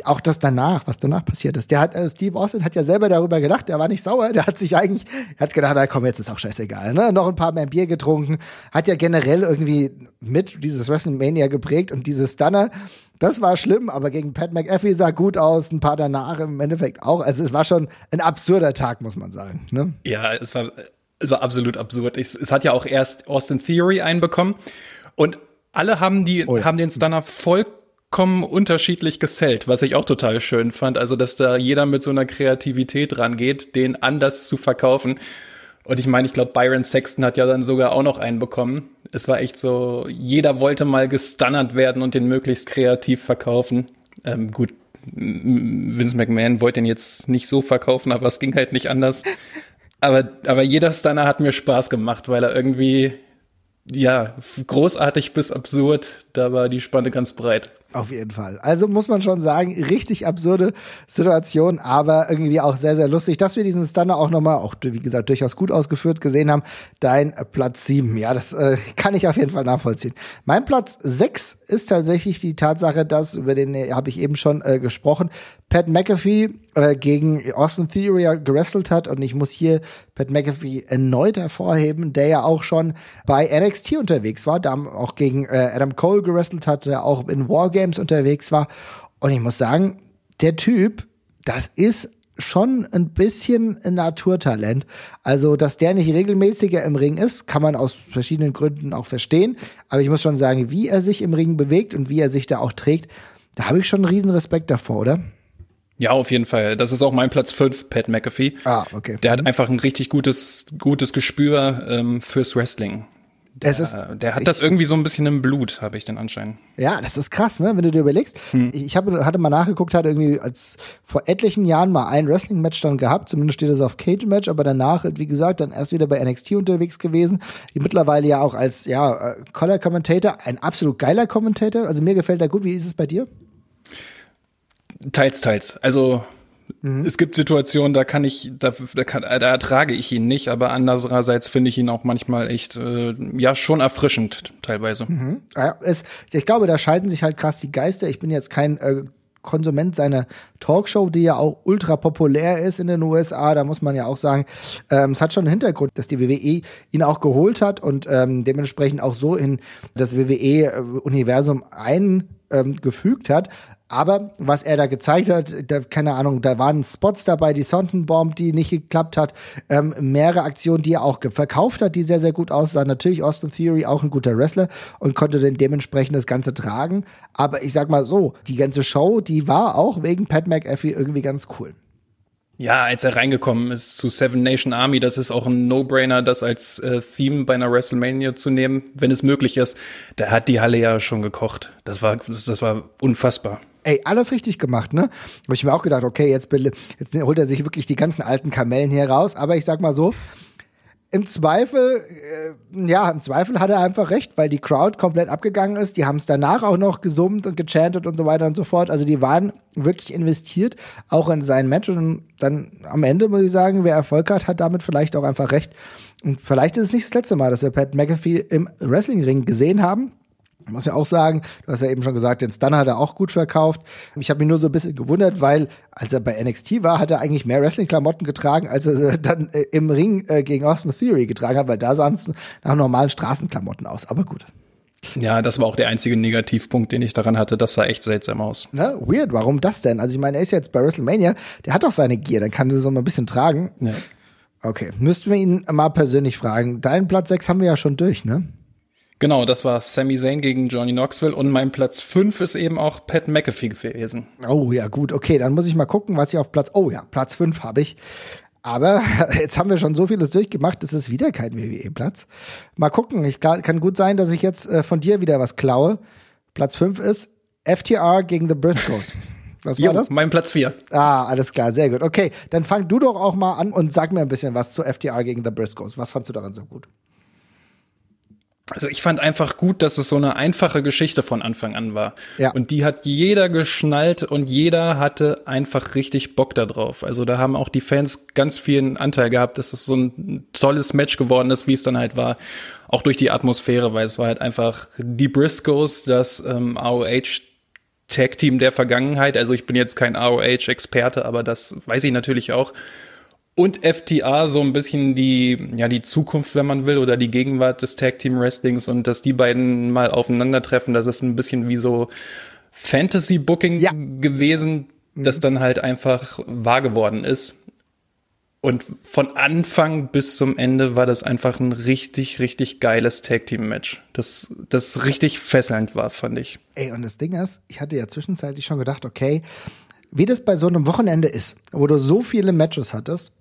auch das danach, was danach passiert ist. Der hat, äh, Steve Austin hat ja selber darüber gedacht, der war nicht sauer, der hat sich eigentlich, er hat gedacht, na komm, jetzt ist auch scheißegal, ne? Noch ein paar mehr Bier getrunken, hat ja generell irgendwie mit dieses WrestleMania geprägt und dieses Stunner, das war schlimm, aber gegen Pat McAfee sah gut aus, ein paar danach im Endeffekt auch. Also es war schon ein absurder Tag, muss man sagen, ne? Ja, es war, es war absolut absurd. Es, es hat ja auch erst Austin Theory einbekommen und alle haben die, oh ja. haben den Stunner vollkommen unterschiedlich gesellt, was ich auch total schön fand. Also, dass da jeder mit so einer Kreativität rangeht, den anders zu verkaufen. Und ich meine, ich glaube, Byron Sexton hat ja dann sogar auch noch einen bekommen. Es war echt so, jeder wollte mal gestunnert werden und den möglichst kreativ verkaufen. Ähm, gut, Vince McMahon wollte ihn jetzt nicht so verkaufen, aber es ging halt nicht anders. Aber, aber jeder Stunner hat mir Spaß gemacht, weil er irgendwie ja, großartig bis absurd, da war die Spanne ganz breit. Auf jeden Fall. Also muss man schon sagen, richtig absurde Situation, aber irgendwie auch sehr, sehr lustig, dass wir diesen Stunner auch nochmal, auch wie gesagt, durchaus gut ausgeführt gesehen haben. Dein Platz sieben, ja, das äh, kann ich auf jeden Fall nachvollziehen. Mein Platz sechs ist tatsächlich die Tatsache, dass, über den äh, habe ich eben schon äh, gesprochen, Pat McAfee äh, gegen Austin Theory gerestelt hat und ich muss hier Pat McAfee erneut hervorheben, der ja auch schon bei NXT unterwegs war, da auch gegen äh, Adam Cole gerestelt hat, der auch in Wargames unterwegs war und ich muss sagen, der Typ, das ist schon ein bisschen ein Naturtalent. Also, dass der nicht regelmäßiger im Ring ist, kann man aus verschiedenen Gründen auch verstehen. Aber ich muss schon sagen, wie er sich im Ring bewegt und wie er sich da auch trägt, da habe ich schon einen riesen Respekt davor, oder? Ja, auf jeden Fall. Das ist auch mein Platz 5, Pat McAfee. Ah, okay. Der hat einfach ein richtig gutes, gutes Gespür ähm, fürs Wrestling. Der, es ist, der hat das irgendwie so ein bisschen im Blut, habe ich den Anschein. Ja, das ist krass, ne? Wenn du dir überlegst. Hm. Ich, hab, hatte mal nachgeguckt, hat irgendwie als vor etlichen Jahren mal ein Wrestling-Match dann gehabt. Zumindest steht es auf Cage-Match, aber danach, wie gesagt, dann erst wieder bei NXT unterwegs gewesen. Die mittlerweile ja auch als ja äh, Color-Commentator, ein absolut geiler Kommentator. Also mir gefällt er gut. Wie ist es bei dir? Teils, teils. Also Mhm. Es gibt Situationen, da kann ich, da, da, kann, da ertrage ich ihn nicht, aber andererseits finde ich ihn auch manchmal echt, äh, ja, schon erfrischend teilweise. Mhm. Ja, es, ich glaube, da scheiden sich halt krass die Geister. Ich bin jetzt kein äh, Konsument seiner Talkshow, die ja auch ultra populär ist in den USA. Da muss man ja auch sagen, ähm, es hat schon einen Hintergrund, dass die WWE ihn auch geholt hat und ähm, dementsprechend auch so in das WWE-Universum eingefügt hat. Aber was er da gezeigt hat, da, keine Ahnung, da waren Spots dabei, die Sontenbomb, die nicht geklappt hat, ähm, mehrere Aktionen, die er auch verkauft hat, die sehr, sehr gut aussahen. Natürlich Austin Theory auch ein guter Wrestler und konnte dann dementsprechend das Ganze tragen. Aber ich sag mal so, die ganze Show, die war auch wegen Pat McAfee irgendwie ganz cool. Ja, als er reingekommen ist zu Seven Nation Army, das ist auch ein No-Brainer, das als äh, Theme bei einer WrestleMania zu nehmen, wenn es möglich ist. Da hat die Halle ja schon gekocht. Das war, das, das war unfassbar. Ey, alles richtig gemacht, ne? Habe ich mir auch gedacht, okay, jetzt, jetzt holt er sich wirklich die ganzen alten Kamellen hier raus. Aber ich sag mal so, im Zweifel, äh, ja, im Zweifel hat er einfach recht, weil die Crowd komplett abgegangen ist. Die haben es danach auch noch gesummt und gechantet und so weiter und so fort. Also die waren wirklich investiert, auch in sein Match. Und dann am Ende muss ich sagen, wer Erfolg hat, hat damit vielleicht auch einfach recht. Und vielleicht ist es nicht das letzte Mal, dass wir Pat McAfee im Wrestlingring gesehen haben. Ich muss ja auch sagen, du hast ja eben schon gesagt, den Stun hat er auch gut verkauft. Ich habe mich nur so ein bisschen gewundert, weil als er bei NXT war, hat er eigentlich mehr Wrestling-Klamotten getragen, als er dann äh, im Ring äh, gegen Austin Theory getragen hat, weil da sahen es nach normalen Straßenklamotten aus. Aber gut. Ja, das war auch der einzige Negativpunkt, den ich daran hatte. Das sah echt seltsam aus. Na, weird. Warum das denn? Also ich meine, er ist jetzt bei WrestleMania, der hat doch seine Gear, dann kann er so mal ein bisschen tragen. Ja. Okay, müssten wir ihn mal persönlich fragen. Deinen Platz 6 haben wir ja schon durch, ne? Genau, das war Sami Zayn gegen Johnny Knoxville und mein Platz 5 ist eben auch Pat McAfee gewesen. Oh ja, gut, okay, dann muss ich mal gucken, was ich auf Platz, oh ja, Platz 5 habe ich. Aber jetzt haben wir schon so vieles durchgemacht, es ist wieder kein WWE-Platz. Mal gucken, ich kann, gut sein, dass ich jetzt äh, von dir wieder was klaue. Platz 5 ist FTR gegen The Briscoes. Was war jo, das? Mein Platz 4. Ah, alles klar, sehr gut. Okay, dann fang du doch auch mal an und sag mir ein bisschen was zu FTR gegen The Briscoes. Was fandst du daran so gut? Also ich fand einfach gut, dass es so eine einfache Geschichte von Anfang an war. Ja. Und die hat jeder geschnallt und jeder hatte einfach richtig Bock da drauf. Also da haben auch die Fans ganz vielen Anteil gehabt, dass es so ein tolles Match geworden ist, wie es dann halt war. Auch durch die Atmosphäre, weil es war halt einfach die Briscoes, das ähm, AOH Tag Team der Vergangenheit. Also ich bin jetzt kein AOH Experte, aber das weiß ich natürlich auch und FTA so ein bisschen die, ja, die Zukunft, wenn man will, oder die Gegenwart des Tag Team Wrestlings und dass die beiden mal aufeinandertreffen, das ist ein bisschen wie so Fantasy Booking ja. gewesen, das mhm. dann halt einfach wahr geworden ist. Und von Anfang bis zum Ende war das einfach ein richtig, richtig geiles Tag Team Match. Das, das richtig fesselnd war, fand ich. Ey, und das Ding ist, ich hatte ja zwischenzeitlich schon gedacht, okay, wie das bei so einem Wochenende ist, wo du so viele Matches hattest,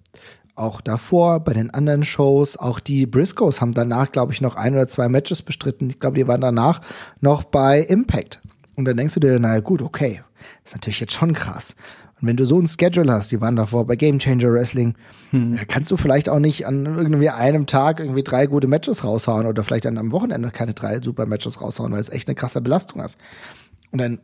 auch davor bei den anderen Shows. Auch die Briscoes haben danach, glaube ich, noch ein oder zwei Matches bestritten. Ich glaube, die waren danach noch bei Impact. Und dann denkst du dir, naja gut, okay, das ist natürlich jetzt schon krass. Und wenn du so ein Schedule hast, die waren davor bei Game Changer Wrestling, hm. kannst du vielleicht auch nicht an irgendwie einem Tag irgendwie drei gute Matches raushauen oder vielleicht dann am Wochenende keine drei super Matches raushauen, weil es echt eine krasse Belastung hast. Und dann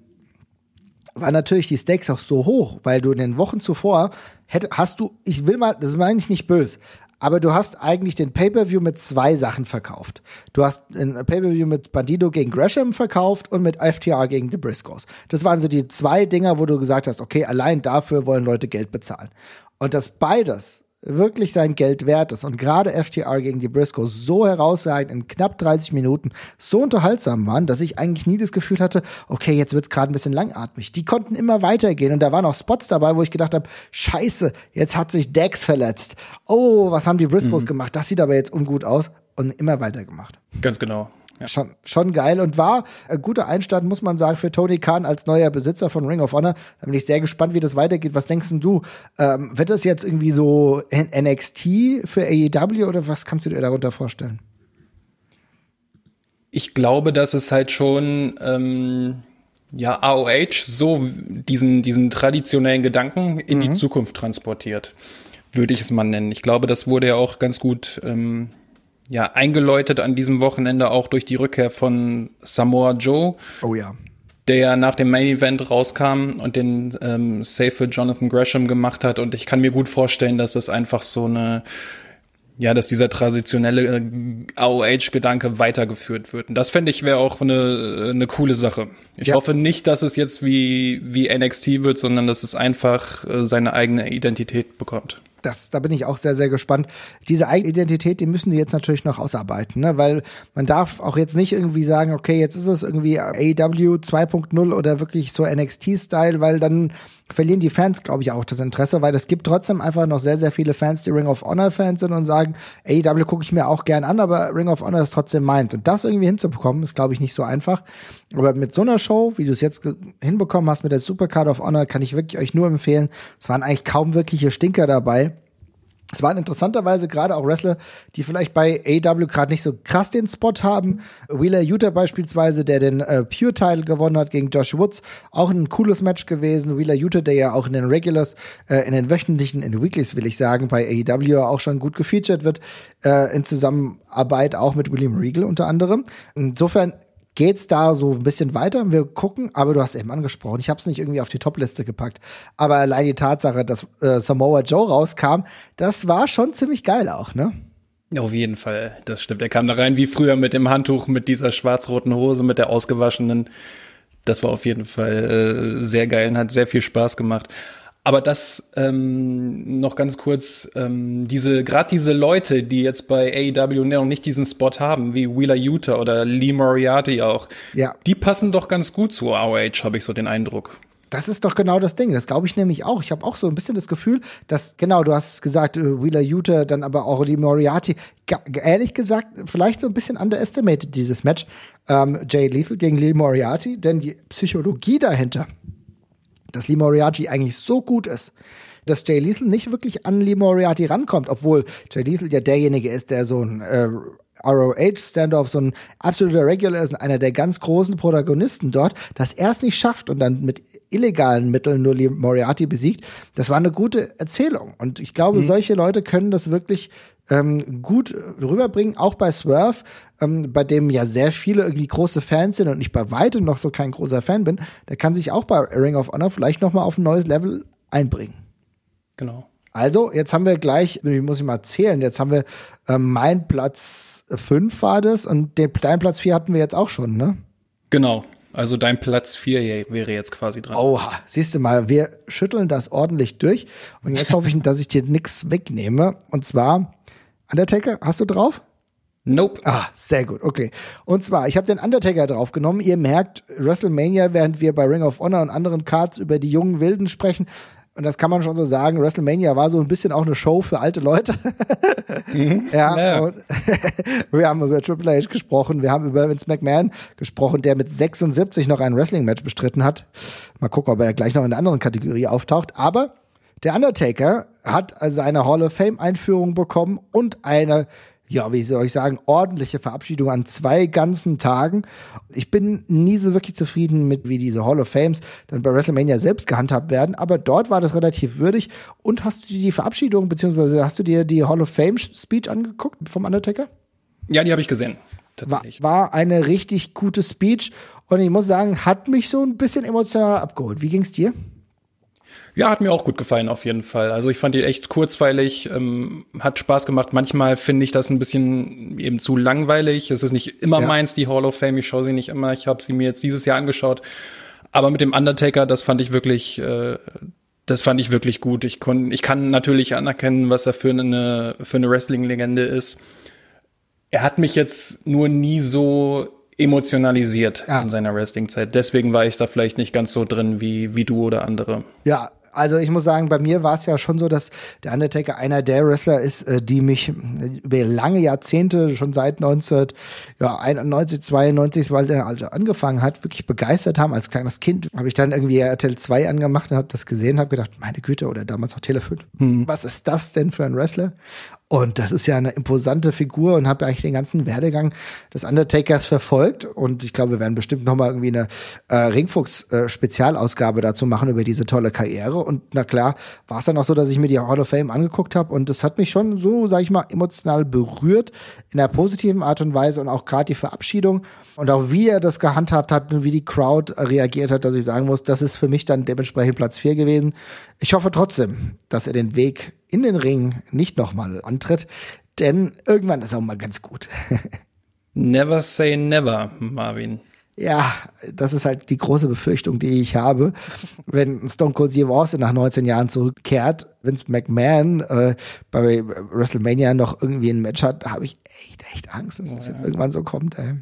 war natürlich die Stakes auch so hoch, weil du in den Wochen zuvor hätte, hast du, ich will mal, das meine ich nicht böse, aber du hast eigentlich den Pay-Per-View mit zwei Sachen verkauft. Du hast ein Pay-Per-View mit Bandido gegen Gresham verkauft und mit FTR gegen The Briscoes. Das waren so die zwei Dinger, wo du gesagt hast, okay, allein dafür wollen Leute Geld bezahlen. Und das beides wirklich sein Geld wert ist und gerade FTR gegen die Briscoes so herausragend in knapp 30 Minuten so unterhaltsam waren, dass ich eigentlich nie das Gefühl hatte, okay, jetzt wird's gerade ein bisschen langatmig. Die konnten immer weitergehen und da waren auch Spots dabei, wo ich gedacht habe, scheiße, jetzt hat sich Dex verletzt. Oh, was haben die Briscoes mhm. gemacht? Das sieht aber jetzt ungut aus und immer weitergemacht. Ganz genau. Ja. Schon, schon geil und war ein guter Einstand, muss man sagen, für Tony Khan als neuer Besitzer von Ring of Honor. Da bin ich sehr gespannt, wie das weitergeht. Was denkst du? Ähm, wird das jetzt irgendwie so NXT für AEW oder was kannst du dir darunter vorstellen? Ich glaube, dass es halt schon ähm, ja AOH so diesen diesen traditionellen Gedanken in mhm. die Zukunft transportiert, würde ich es mal nennen. Ich glaube, das wurde ja auch ganz gut ähm, ja, eingeläutet an diesem Wochenende auch durch die Rückkehr von Samoa Joe. Oh ja. der nach dem Main Event rauskam und den ähm, Save für Jonathan Gresham gemacht hat. Und ich kann mir gut vorstellen, dass das einfach so eine ja, dass dieser traditionelle äh, AOH-Gedanke weitergeführt wird. Und das fände ich wäre auch eine, eine coole Sache. Ich ja. hoffe nicht, dass es jetzt wie, wie NXT wird, sondern dass es einfach äh, seine eigene Identität bekommt das, da bin ich auch sehr, sehr gespannt. Diese Eigenidentität, die müssen die jetzt natürlich noch ausarbeiten, ne? weil man darf auch jetzt nicht irgendwie sagen, okay, jetzt ist es irgendwie AEW 2.0 oder wirklich so NXT-Style, weil dann verlieren die Fans, glaube ich, auch das Interesse, weil es gibt trotzdem einfach noch sehr, sehr viele Fans, die Ring of Honor-Fans sind und sagen, AEW gucke ich mir auch gern an, aber Ring of Honor ist trotzdem meins. Und das irgendwie hinzubekommen, ist, glaube ich, nicht so einfach. Aber mit so einer Show, wie du es jetzt hinbekommen hast mit der Supercard of Honor, kann ich wirklich euch nur empfehlen. Es waren eigentlich kaum wirkliche Stinker dabei. Es waren interessanterweise gerade auch Wrestler, die vielleicht bei AW gerade nicht so krass den Spot haben. Wheeler Utah beispielsweise, der den äh, Pure-Title gewonnen hat gegen Josh Woods. Auch ein cooles Match gewesen. Wheeler Utah, der ja auch in den Regulars, äh, in den wöchentlichen, in den Weeklies will ich sagen, bei AEW auch schon gut gefeatured wird. Äh, in Zusammenarbeit auch mit William Regal unter anderem. Insofern geht's da so ein bisschen weiter. Wir gucken, aber du hast eben angesprochen, ich habe es nicht irgendwie auf die Top-Liste gepackt. Aber allein die Tatsache, dass äh, Samoa Joe rauskam, das war schon ziemlich geil auch, ne? Auf jeden Fall, das stimmt. Er kam da rein wie früher mit dem Handtuch, mit dieser schwarz-roten Hose, mit der ausgewaschenen. Das war auf jeden Fall äh, sehr geil und hat sehr viel Spaß gemacht. Aber das ähm, noch ganz kurz, ähm, diese gerade diese Leute, die jetzt bei AEW noch nicht diesen Spot haben, wie Wheeler Utah oder Lee Moriarty auch, ja. die passen doch ganz gut zu ROH, habe ich so den Eindruck. Das ist doch genau das Ding. Das glaube ich nämlich auch. Ich habe auch so ein bisschen das Gefühl, dass, genau, du hast gesagt, äh, Wheeler Utah, dann aber auch Lee Moriarty. Ehrlich gesagt, vielleicht so ein bisschen underestimated, dieses Match. Ähm, Jay Lethal gegen Lee Moriarty, denn die Psychologie dahinter, dass Lee Moriarty eigentlich so gut ist, dass Jay Lethal nicht wirklich an Lee Moriarty rankommt, obwohl Jay Lethal ja derjenige ist, der so ein äh, ROH-Standoff, so ein absoluter Regular ist, einer der ganz großen Protagonisten dort, dass er es nicht schafft und dann mit illegalen Mitteln nur Lee Moriarty besiegt, das war eine gute Erzählung. Und ich glaube, mhm. solche Leute können das wirklich ähm, gut rüberbringen, auch bei Swerve, ähm, bei dem ja sehr viele irgendwie große Fans sind und ich bei weitem noch so kein großer Fan bin, der kann sich auch bei Ring of Honor vielleicht noch mal auf ein neues Level einbringen. Genau. Also, jetzt haben wir gleich, ich muss ich mal zählen, jetzt haben wir ähm, mein Platz 5 war das und den, dein Platz 4 hatten wir jetzt auch schon, ne? Genau. Also dein Platz 4 wäre jetzt quasi dran. Oha, siehst du mal, wir schütteln das ordentlich durch. Und jetzt hoffe ich, dass ich dir nichts wegnehme. Und zwar, Undertaker, hast du drauf? Nope. Ah, sehr gut, okay. Und zwar, ich habe den Undertaker draufgenommen. Ihr merkt, WrestleMania, während wir bei Ring of Honor und anderen Cards über die jungen Wilden sprechen, und das kann man schon so sagen, WrestleMania war so ein bisschen auch eine Show für alte Leute. Mhm. ja, ja. wir haben über Triple H gesprochen, wir haben über Vince McMahon gesprochen, der mit 76 noch ein Wrestling-Match bestritten hat. Mal gucken, ob er gleich noch in einer anderen Kategorie auftaucht. Aber der Undertaker hat also eine Hall of Fame-Einführung bekommen und eine ja, wie soll ich sagen, ordentliche Verabschiedung an zwei ganzen Tagen. Ich bin nie so wirklich zufrieden mit, wie diese Hall of Fames dann bei WrestleMania selbst gehandhabt werden, aber dort war das relativ würdig. Und hast du dir die Verabschiedung, beziehungsweise hast du dir die Hall of Fame Speech angeguckt vom Undertaker? Ja, die habe ich gesehen. War, war eine richtig gute Speech und ich muss sagen, hat mich so ein bisschen emotional abgeholt. Wie ging's dir? Ja, hat mir auch gut gefallen auf jeden Fall. Also ich fand die echt kurzweilig, ähm, hat Spaß gemacht. Manchmal finde ich das ein bisschen eben zu langweilig. Es ist nicht immer ja. meins, die Hall of Fame. Ich schaue sie nicht immer. Ich habe sie mir jetzt dieses Jahr angeschaut. Aber mit dem Undertaker, das fand ich wirklich, äh, das fand ich wirklich gut. Ich, kon, ich kann natürlich anerkennen, was er für eine, für eine Wrestling-Legende ist. Er hat mich jetzt nur nie so emotionalisiert ja. in seiner Wrestling-Zeit. Deswegen war ich da vielleicht nicht ganz so drin wie, wie du oder andere. Ja, also ich muss sagen, bei mir war es ja schon so, dass der Undertaker einer der Wrestler ist, äh, die mich äh, über lange Jahrzehnte, schon seit 1991, 92, weil der Alter angefangen hat, wirklich begeistert haben. Als kleines Kind habe ich dann irgendwie RTL 2 angemacht und habe das gesehen, habe gedacht, meine Güte, oder damals auch Tele 5. Hm. Was ist das denn für ein Wrestler? Und das ist ja eine imposante Figur und habe eigentlich den ganzen Werdegang des Undertakers verfolgt. Und ich glaube, wir werden bestimmt noch mal irgendwie eine äh, Ringfuchs-Spezialausgabe äh, dazu machen über diese tolle Karriere. Und na klar, war es dann auch so, dass ich mir die Hall of Fame angeguckt habe. Und das hat mich schon so, sag ich mal, emotional berührt in einer positiven Art und Weise. Und auch gerade die Verabschiedung und auch wie er das gehandhabt hat und wie die Crowd reagiert hat, dass ich sagen muss, das ist für mich dann dementsprechend Platz 4 gewesen. Ich hoffe trotzdem, dass er den Weg in den Ring nicht nochmal antritt, denn irgendwann ist er auch mal ganz gut. never say never, Marvin. Ja, das ist halt die große Befürchtung, die ich habe. Wenn Stone Cold Steve Austin nach 19 Jahren zurückkehrt, Vince McMahon äh, bei WrestleMania noch irgendwie ein Match hat, da habe ich echt, echt Angst, dass das jetzt irgendwann so kommt. Ey.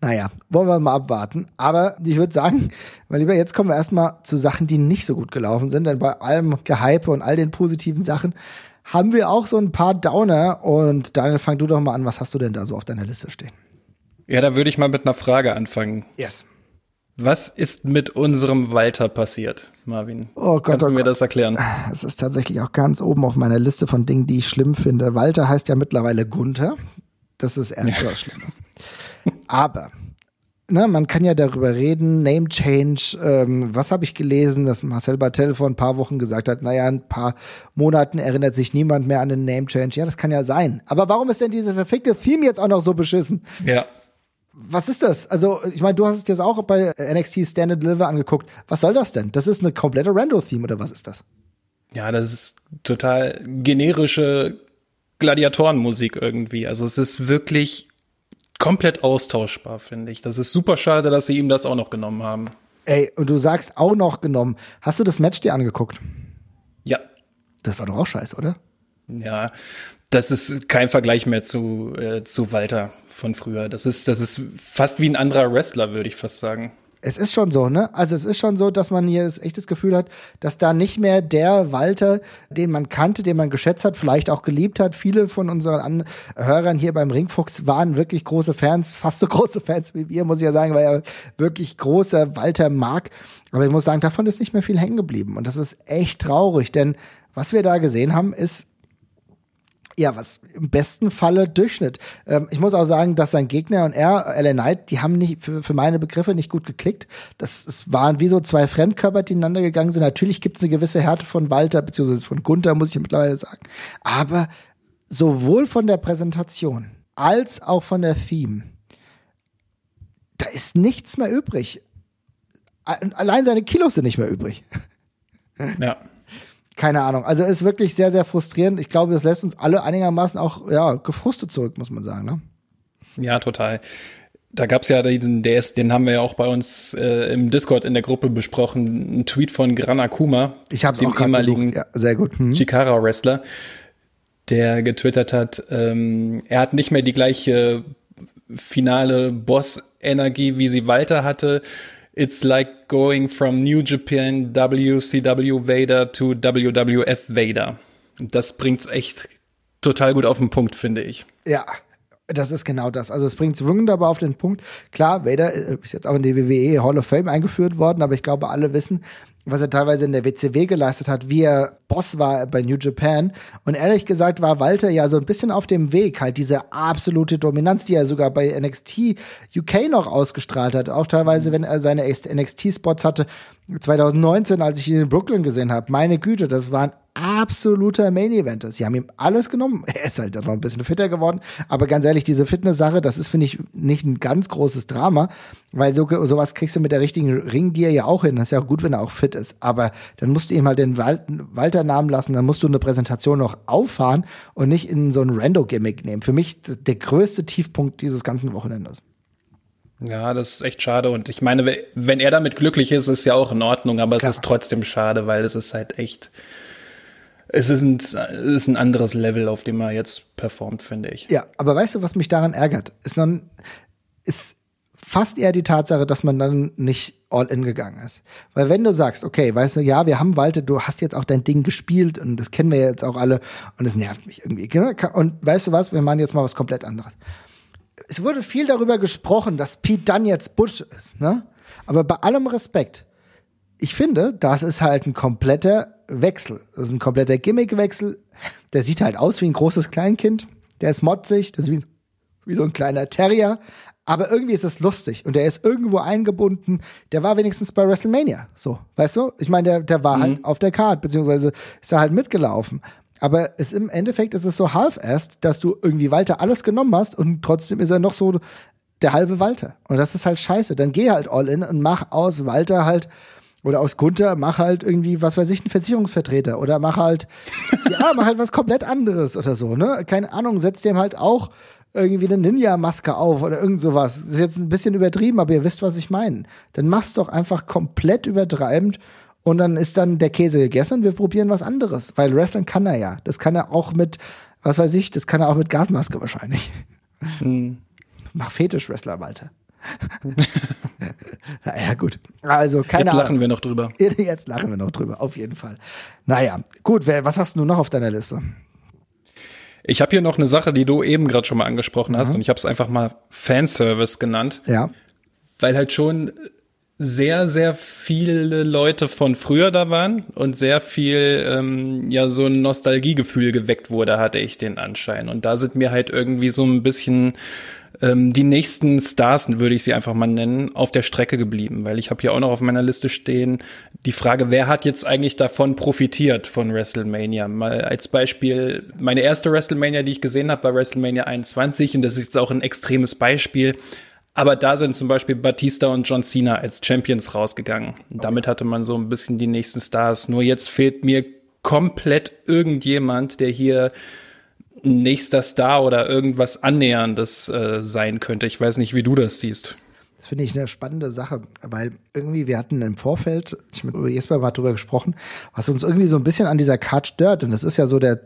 Naja, wollen wir mal abwarten. Aber ich würde sagen, mein Lieber, jetzt kommen wir erstmal zu Sachen, die nicht so gut gelaufen sind. Denn bei allem Gehype und all den positiven Sachen haben wir auch so ein paar Downer. Und Daniel, fang du doch mal an. Was hast du denn da so auf deiner Liste stehen? Ja, da würde ich mal mit einer Frage anfangen. Yes. Was ist mit unserem Walter passiert, Marvin? Oh Gott, Kannst oh du mir Gott. das erklären? Es ist tatsächlich auch ganz oben auf meiner Liste von Dingen, die ich schlimm finde. Walter heißt ja mittlerweile Gunther. Das ist erst was Schlimmes. Aber ne, man kann ja darüber reden, Name Change. Ähm, was habe ich gelesen, dass Marcel Bartel vor ein paar Wochen gesagt hat, naja, ein paar Monaten erinnert sich niemand mehr an den Name Change. Ja, das kann ja sein. Aber warum ist denn diese verfickte Theme jetzt auch noch so beschissen? Ja. Was ist das? Also, ich meine, du hast es jetzt auch bei NXT Stand and Deliver angeguckt. Was soll das denn? Das ist eine komplette Rando-Theme oder was ist das? Ja, das ist total generische Gladiatorenmusik irgendwie. Also es ist wirklich komplett austauschbar, finde ich. Das ist super schade, dass sie ihm das auch noch genommen haben. Ey, und du sagst auch noch genommen. Hast du das Match dir angeguckt? Ja. Das war doch auch scheiße, oder? Ja, das ist kein Vergleich mehr zu, äh, zu Walter von früher. Das ist, das ist fast wie ein anderer Wrestler, würde ich fast sagen. Es ist schon so, ne? Also es ist schon so, dass man hier das echtes Gefühl hat, dass da nicht mehr der Walter, den man kannte, den man geschätzt hat, vielleicht auch geliebt hat. Viele von unseren An Hörern hier beim Ringfuchs waren wirklich große Fans, fast so große Fans wie wir, muss ich ja sagen, weil er wirklich großer Walter mag. Aber ich muss sagen, davon ist nicht mehr viel hängen geblieben. Und das ist echt traurig, denn was wir da gesehen haben, ist ja, was im besten Falle Durchschnitt. Ähm, ich muss auch sagen, dass sein Gegner und er, LA Knight, die haben nicht für, für meine Begriffe nicht gut geklickt. Das, das waren wie so zwei Fremdkörper, die ineinander gegangen sind. Natürlich gibt es eine gewisse Härte von Walter, beziehungsweise von Gunther, muss ich mittlerweile sagen. Aber sowohl von der Präsentation als auch von der Theme, da ist nichts mehr übrig. Allein seine Kilos sind nicht mehr übrig. Ja. Keine Ahnung. Also ist wirklich sehr, sehr frustrierend. Ich glaube, das lässt uns alle einigermaßen auch ja, gefrustet zurück, muss man sagen. Ne? Ja, total. Da gab's ja den, der ist, den haben wir ja auch bei uns äh, im Discord in der Gruppe besprochen, einen Tweet von Gran Akuma, Ich habe es dem auch ehemaligen. Ja, sehr gut. Hm. Chikara-Wrestler, der getwittert hat, ähm, er hat nicht mehr die gleiche finale Boss-Energie, wie sie Walter hatte. It's like going from New Japan WCW Vader to WWF Vader. Das bringt's echt total gut auf den Punkt, finde ich. Ja, das ist genau das. Also es bringt es wunderbar auf den Punkt. Klar, Vader äh, ist jetzt auch in die WWE Hall of Fame eingeführt worden, aber ich glaube, alle wissen, was er teilweise in der WCW geleistet hat, wie er Boss war bei New Japan. Und ehrlich gesagt war Walter ja so ein bisschen auf dem Weg, halt diese absolute Dominanz, die er sogar bei NXT UK noch ausgestrahlt hat. Auch teilweise, wenn er seine NXT-Spots hatte, 2019, als ich ihn in Brooklyn gesehen habe. Meine Güte, das war ein absoluter Main Event. Sie haben ihm alles genommen. Er ist halt noch ein bisschen fitter geworden. Aber ganz ehrlich, diese Fitness-Sache, das ist, finde ich, nicht ein ganz großes Drama, weil so, sowas kriegst du mit der richtigen Ringgear ja auch hin. Das ist ja auch gut, wenn er auch fit ist. Aber dann musst du ihm halt den Wal Walter-Namen lassen, dann musst du eine Präsentation noch auffahren und nicht in so ein Rando-Gimmick nehmen. Für mich der größte Tiefpunkt dieses ganzen Wochenendes. Ja, das ist echt schade. Und ich meine, wenn er damit glücklich ist, ist ja auch in Ordnung, aber Klar. es ist trotzdem schade, weil es ist halt echt. Es ist ein, es ist ein anderes Level, auf dem er jetzt performt, finde ich. Ja, aber weißt du, was mich daran ärgert? Ist dann, ist fast eher die Tatsache, dass man dann nicht all in gegangen ist. Weil wenn du sagst, okay, weißt du, ja, wir haben Walter, du hast jetzt auch dein Ding gespielt und das kennen wir jetzt auch alle und es nervt mich irgendwie. genau. Und weißt du was, wir machen jetzt mal was komplett anderes. Es wurde viel darüber gesprochen, dass Pete Dunne jetzt Butch ist, ne? Aber bei allem Respekt, ich finde, das ist halt ein kompletter Wechsel. Das ist ein kompletter Gimmickwechsel. Der sieht halt aus wie ein großes Kleinkind. Der ist motzig, das ist wie, wie so ein kleiner Terrier. Aber irgendwie ist es lustig und der ist irgendwo eingebunden. Der war wenigstens bei WrestleMania. So, weißt du? Ich meine, der, der war halt mhm. halt auf der Card, beziehungsweise ist er halt mitgelaufen. Aber es, im Endeffekt ist es so half-assed, dass du irgendwie Walter alles genommen hast und trotzdem ist er noch so der halbe Walter. Und das ist halt scheiße. Dann geh halt all in und mach aus Walter halt oder aus Gunther, mach halt irgendwie, was weiß ich, einen Versicherungsvertreter oder mach halt, ja, mach halt was komplett anderes oder so, ne? Keine Ahnung, setz dem halt auch irgendwie eine Ninja-Maske auf oder irgend sowas. Das ist jetzt ein bisschen übertrieben, aber ihr wisst, was ich meine. Dann mach's doch einfach komplett übertreibend und dann ist dann der Käse gegessen und wir probieren was anderes. Weil Wrestling kann er ja. Das kann er auch mit, was weiß ich, das kann er auch mit Gasmaske wahrscheinlich. Hm. Mach Fetisch-Wrestler, Walter. ja, gut. Also, keine Jetzt lachen Ahnung. wir noch drüber. Jetzt lachen wir noch drüber, auf jeden Fall. Naja, gut, was hast du noch auf deiner Liste? Ich habe hier noch eine Sache, die du eben gerade schon mal angesprochen hast, mhm. und ich habe es einfach mal Fanservice genannt. Ja. Weil halt schon sehr, sehr viele Leute von früher da waren und sehr viel, ähm, ja, so ein Nostalgiegefühl geweckt wurde, hatte ich den Anschein. Und da sind mir halt irgendwie so ein bisschen ähm, die nächsten Stars, würde ich sie einfach mal nennen, auf der Strecke geblieben, weil ich habe hier auch noch auf meiner Liste stehen die Frage, wer hat jetzt eigentlich davon profitiert von WrestleMania? Mal als Beispiel, meine erste WrestleMania, die ich gesehen habe, war WrestleMania 21 und das ist jetzt auch ein extremes Beispiel. Aber da sind zum Beispiel Batista und John Cena als Champions rausgegangen. Und damit hatte man so ein bisschen die nächsten Stars. Nur jetzt fehlt mir komplett irgendjemand, der hier nächster Star oder irgendwas Annäherndes äh, sein könnte. Ich weiß nicht, wie du das siehst. Das finde ich eine spannende Sache, weil irgendwie wir hatten im Vorfeld, ich mit Jesper mal drüber gesprochen, was uns irgendwie so ein bisschen an dieser Card stört. Und das ist ja so der,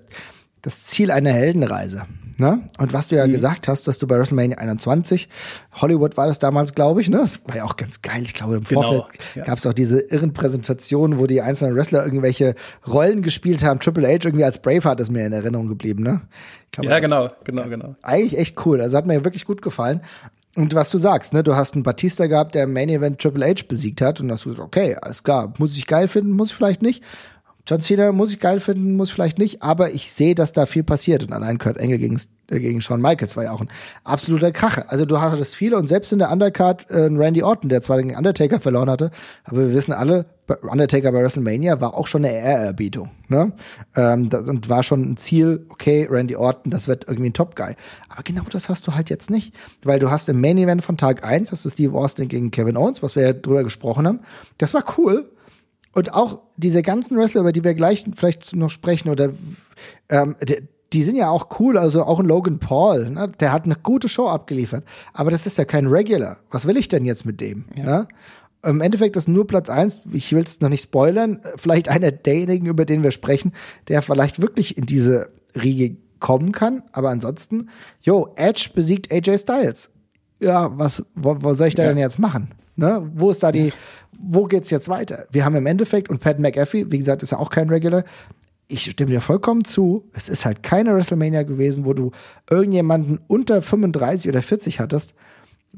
das Ziel einer Heldenreise. Ne? Und was du ja mhm. gesagt hast, dass du bei WrestleMania 21, Hollywood war das damals, glaube ich, ne? Das war ja auch ganz geil. Ich glaube, im genau, Vorfeld ja. gab es auch diese irren Präsentationen, wo die einzelnen Wrestler irgendwelche Rollen gespielt haben. Triple H irgendwie als Braveheart ist mir in Erinnerung geblieben, ne? Glaube, ja, genau, genau, genau. Eigentlich echt cool. Also hat mir wirklich gut gefallen. Und was du sagst, ne, du hast einen Batista gehabt, der im Main Event Triple H besiegt hat und hast du gesagt, okay, alles klar, muss ich geil finden, muss ich vielleicht nicht. John Cena muss ich geil finden, muss ich vielleicht nicht, aber ich sehe, dass da viel passiert. Und allein Kurt Engel gegen, äh, gegen Shawn Michaels war ja auch ein absoluter Kracher. Also du hattest viele und selbst in der Undercard äh, Randy Orton, der zwar den Undertaker verloren hatte, aber wir wissen alle, Undertaker bei WrestleMania war auch schon eine Ehrerbietung. Ne? Ähm, und war schon ein Ziel, okay, Randy Orton, das wird irgendwie ein Top-Guy. Aber genau das hast du halt jetzt nicht. Weil du hast im Main Event von Tag 1, das ist Steve Austin gegen Kevin Owens, was wir ja drüber gesprochen haben. Das war cool, und auch diese ganzen Wrestler, über die wir gleich vielleicht noch sprechen, oder ähm, die, die sind ja auch cool, also auch ein Logan Paul, ne? der hat eine gute Show abgeliefert. Aber das ist ja kein Regular. Was will ich denn jetzt mit dem? Ja. Ne? Im Endeffekt ist nur Platz eins. ich will es noch nicht spoilern, vielleicht einer derjenigen, über den wir sprechen, der vielleicht wirklich in diese Riege kommen kann. Aber ansonsten, yo, Edge besiegt AJ Styles. Ja, was, wo soll ich da ja. denn jetzt machen? Ne? Wo ist da die, wo geht's jetzt weiter? Wir haben im Endeffekt, und Pat McAfee, wie gesagt, ist ja auch kein Regular, ich stimme dir vollkommen zu, es ist halt keine WrestleMania gewesen, wo du irgendjemanden unter 35 oder 40 hattest,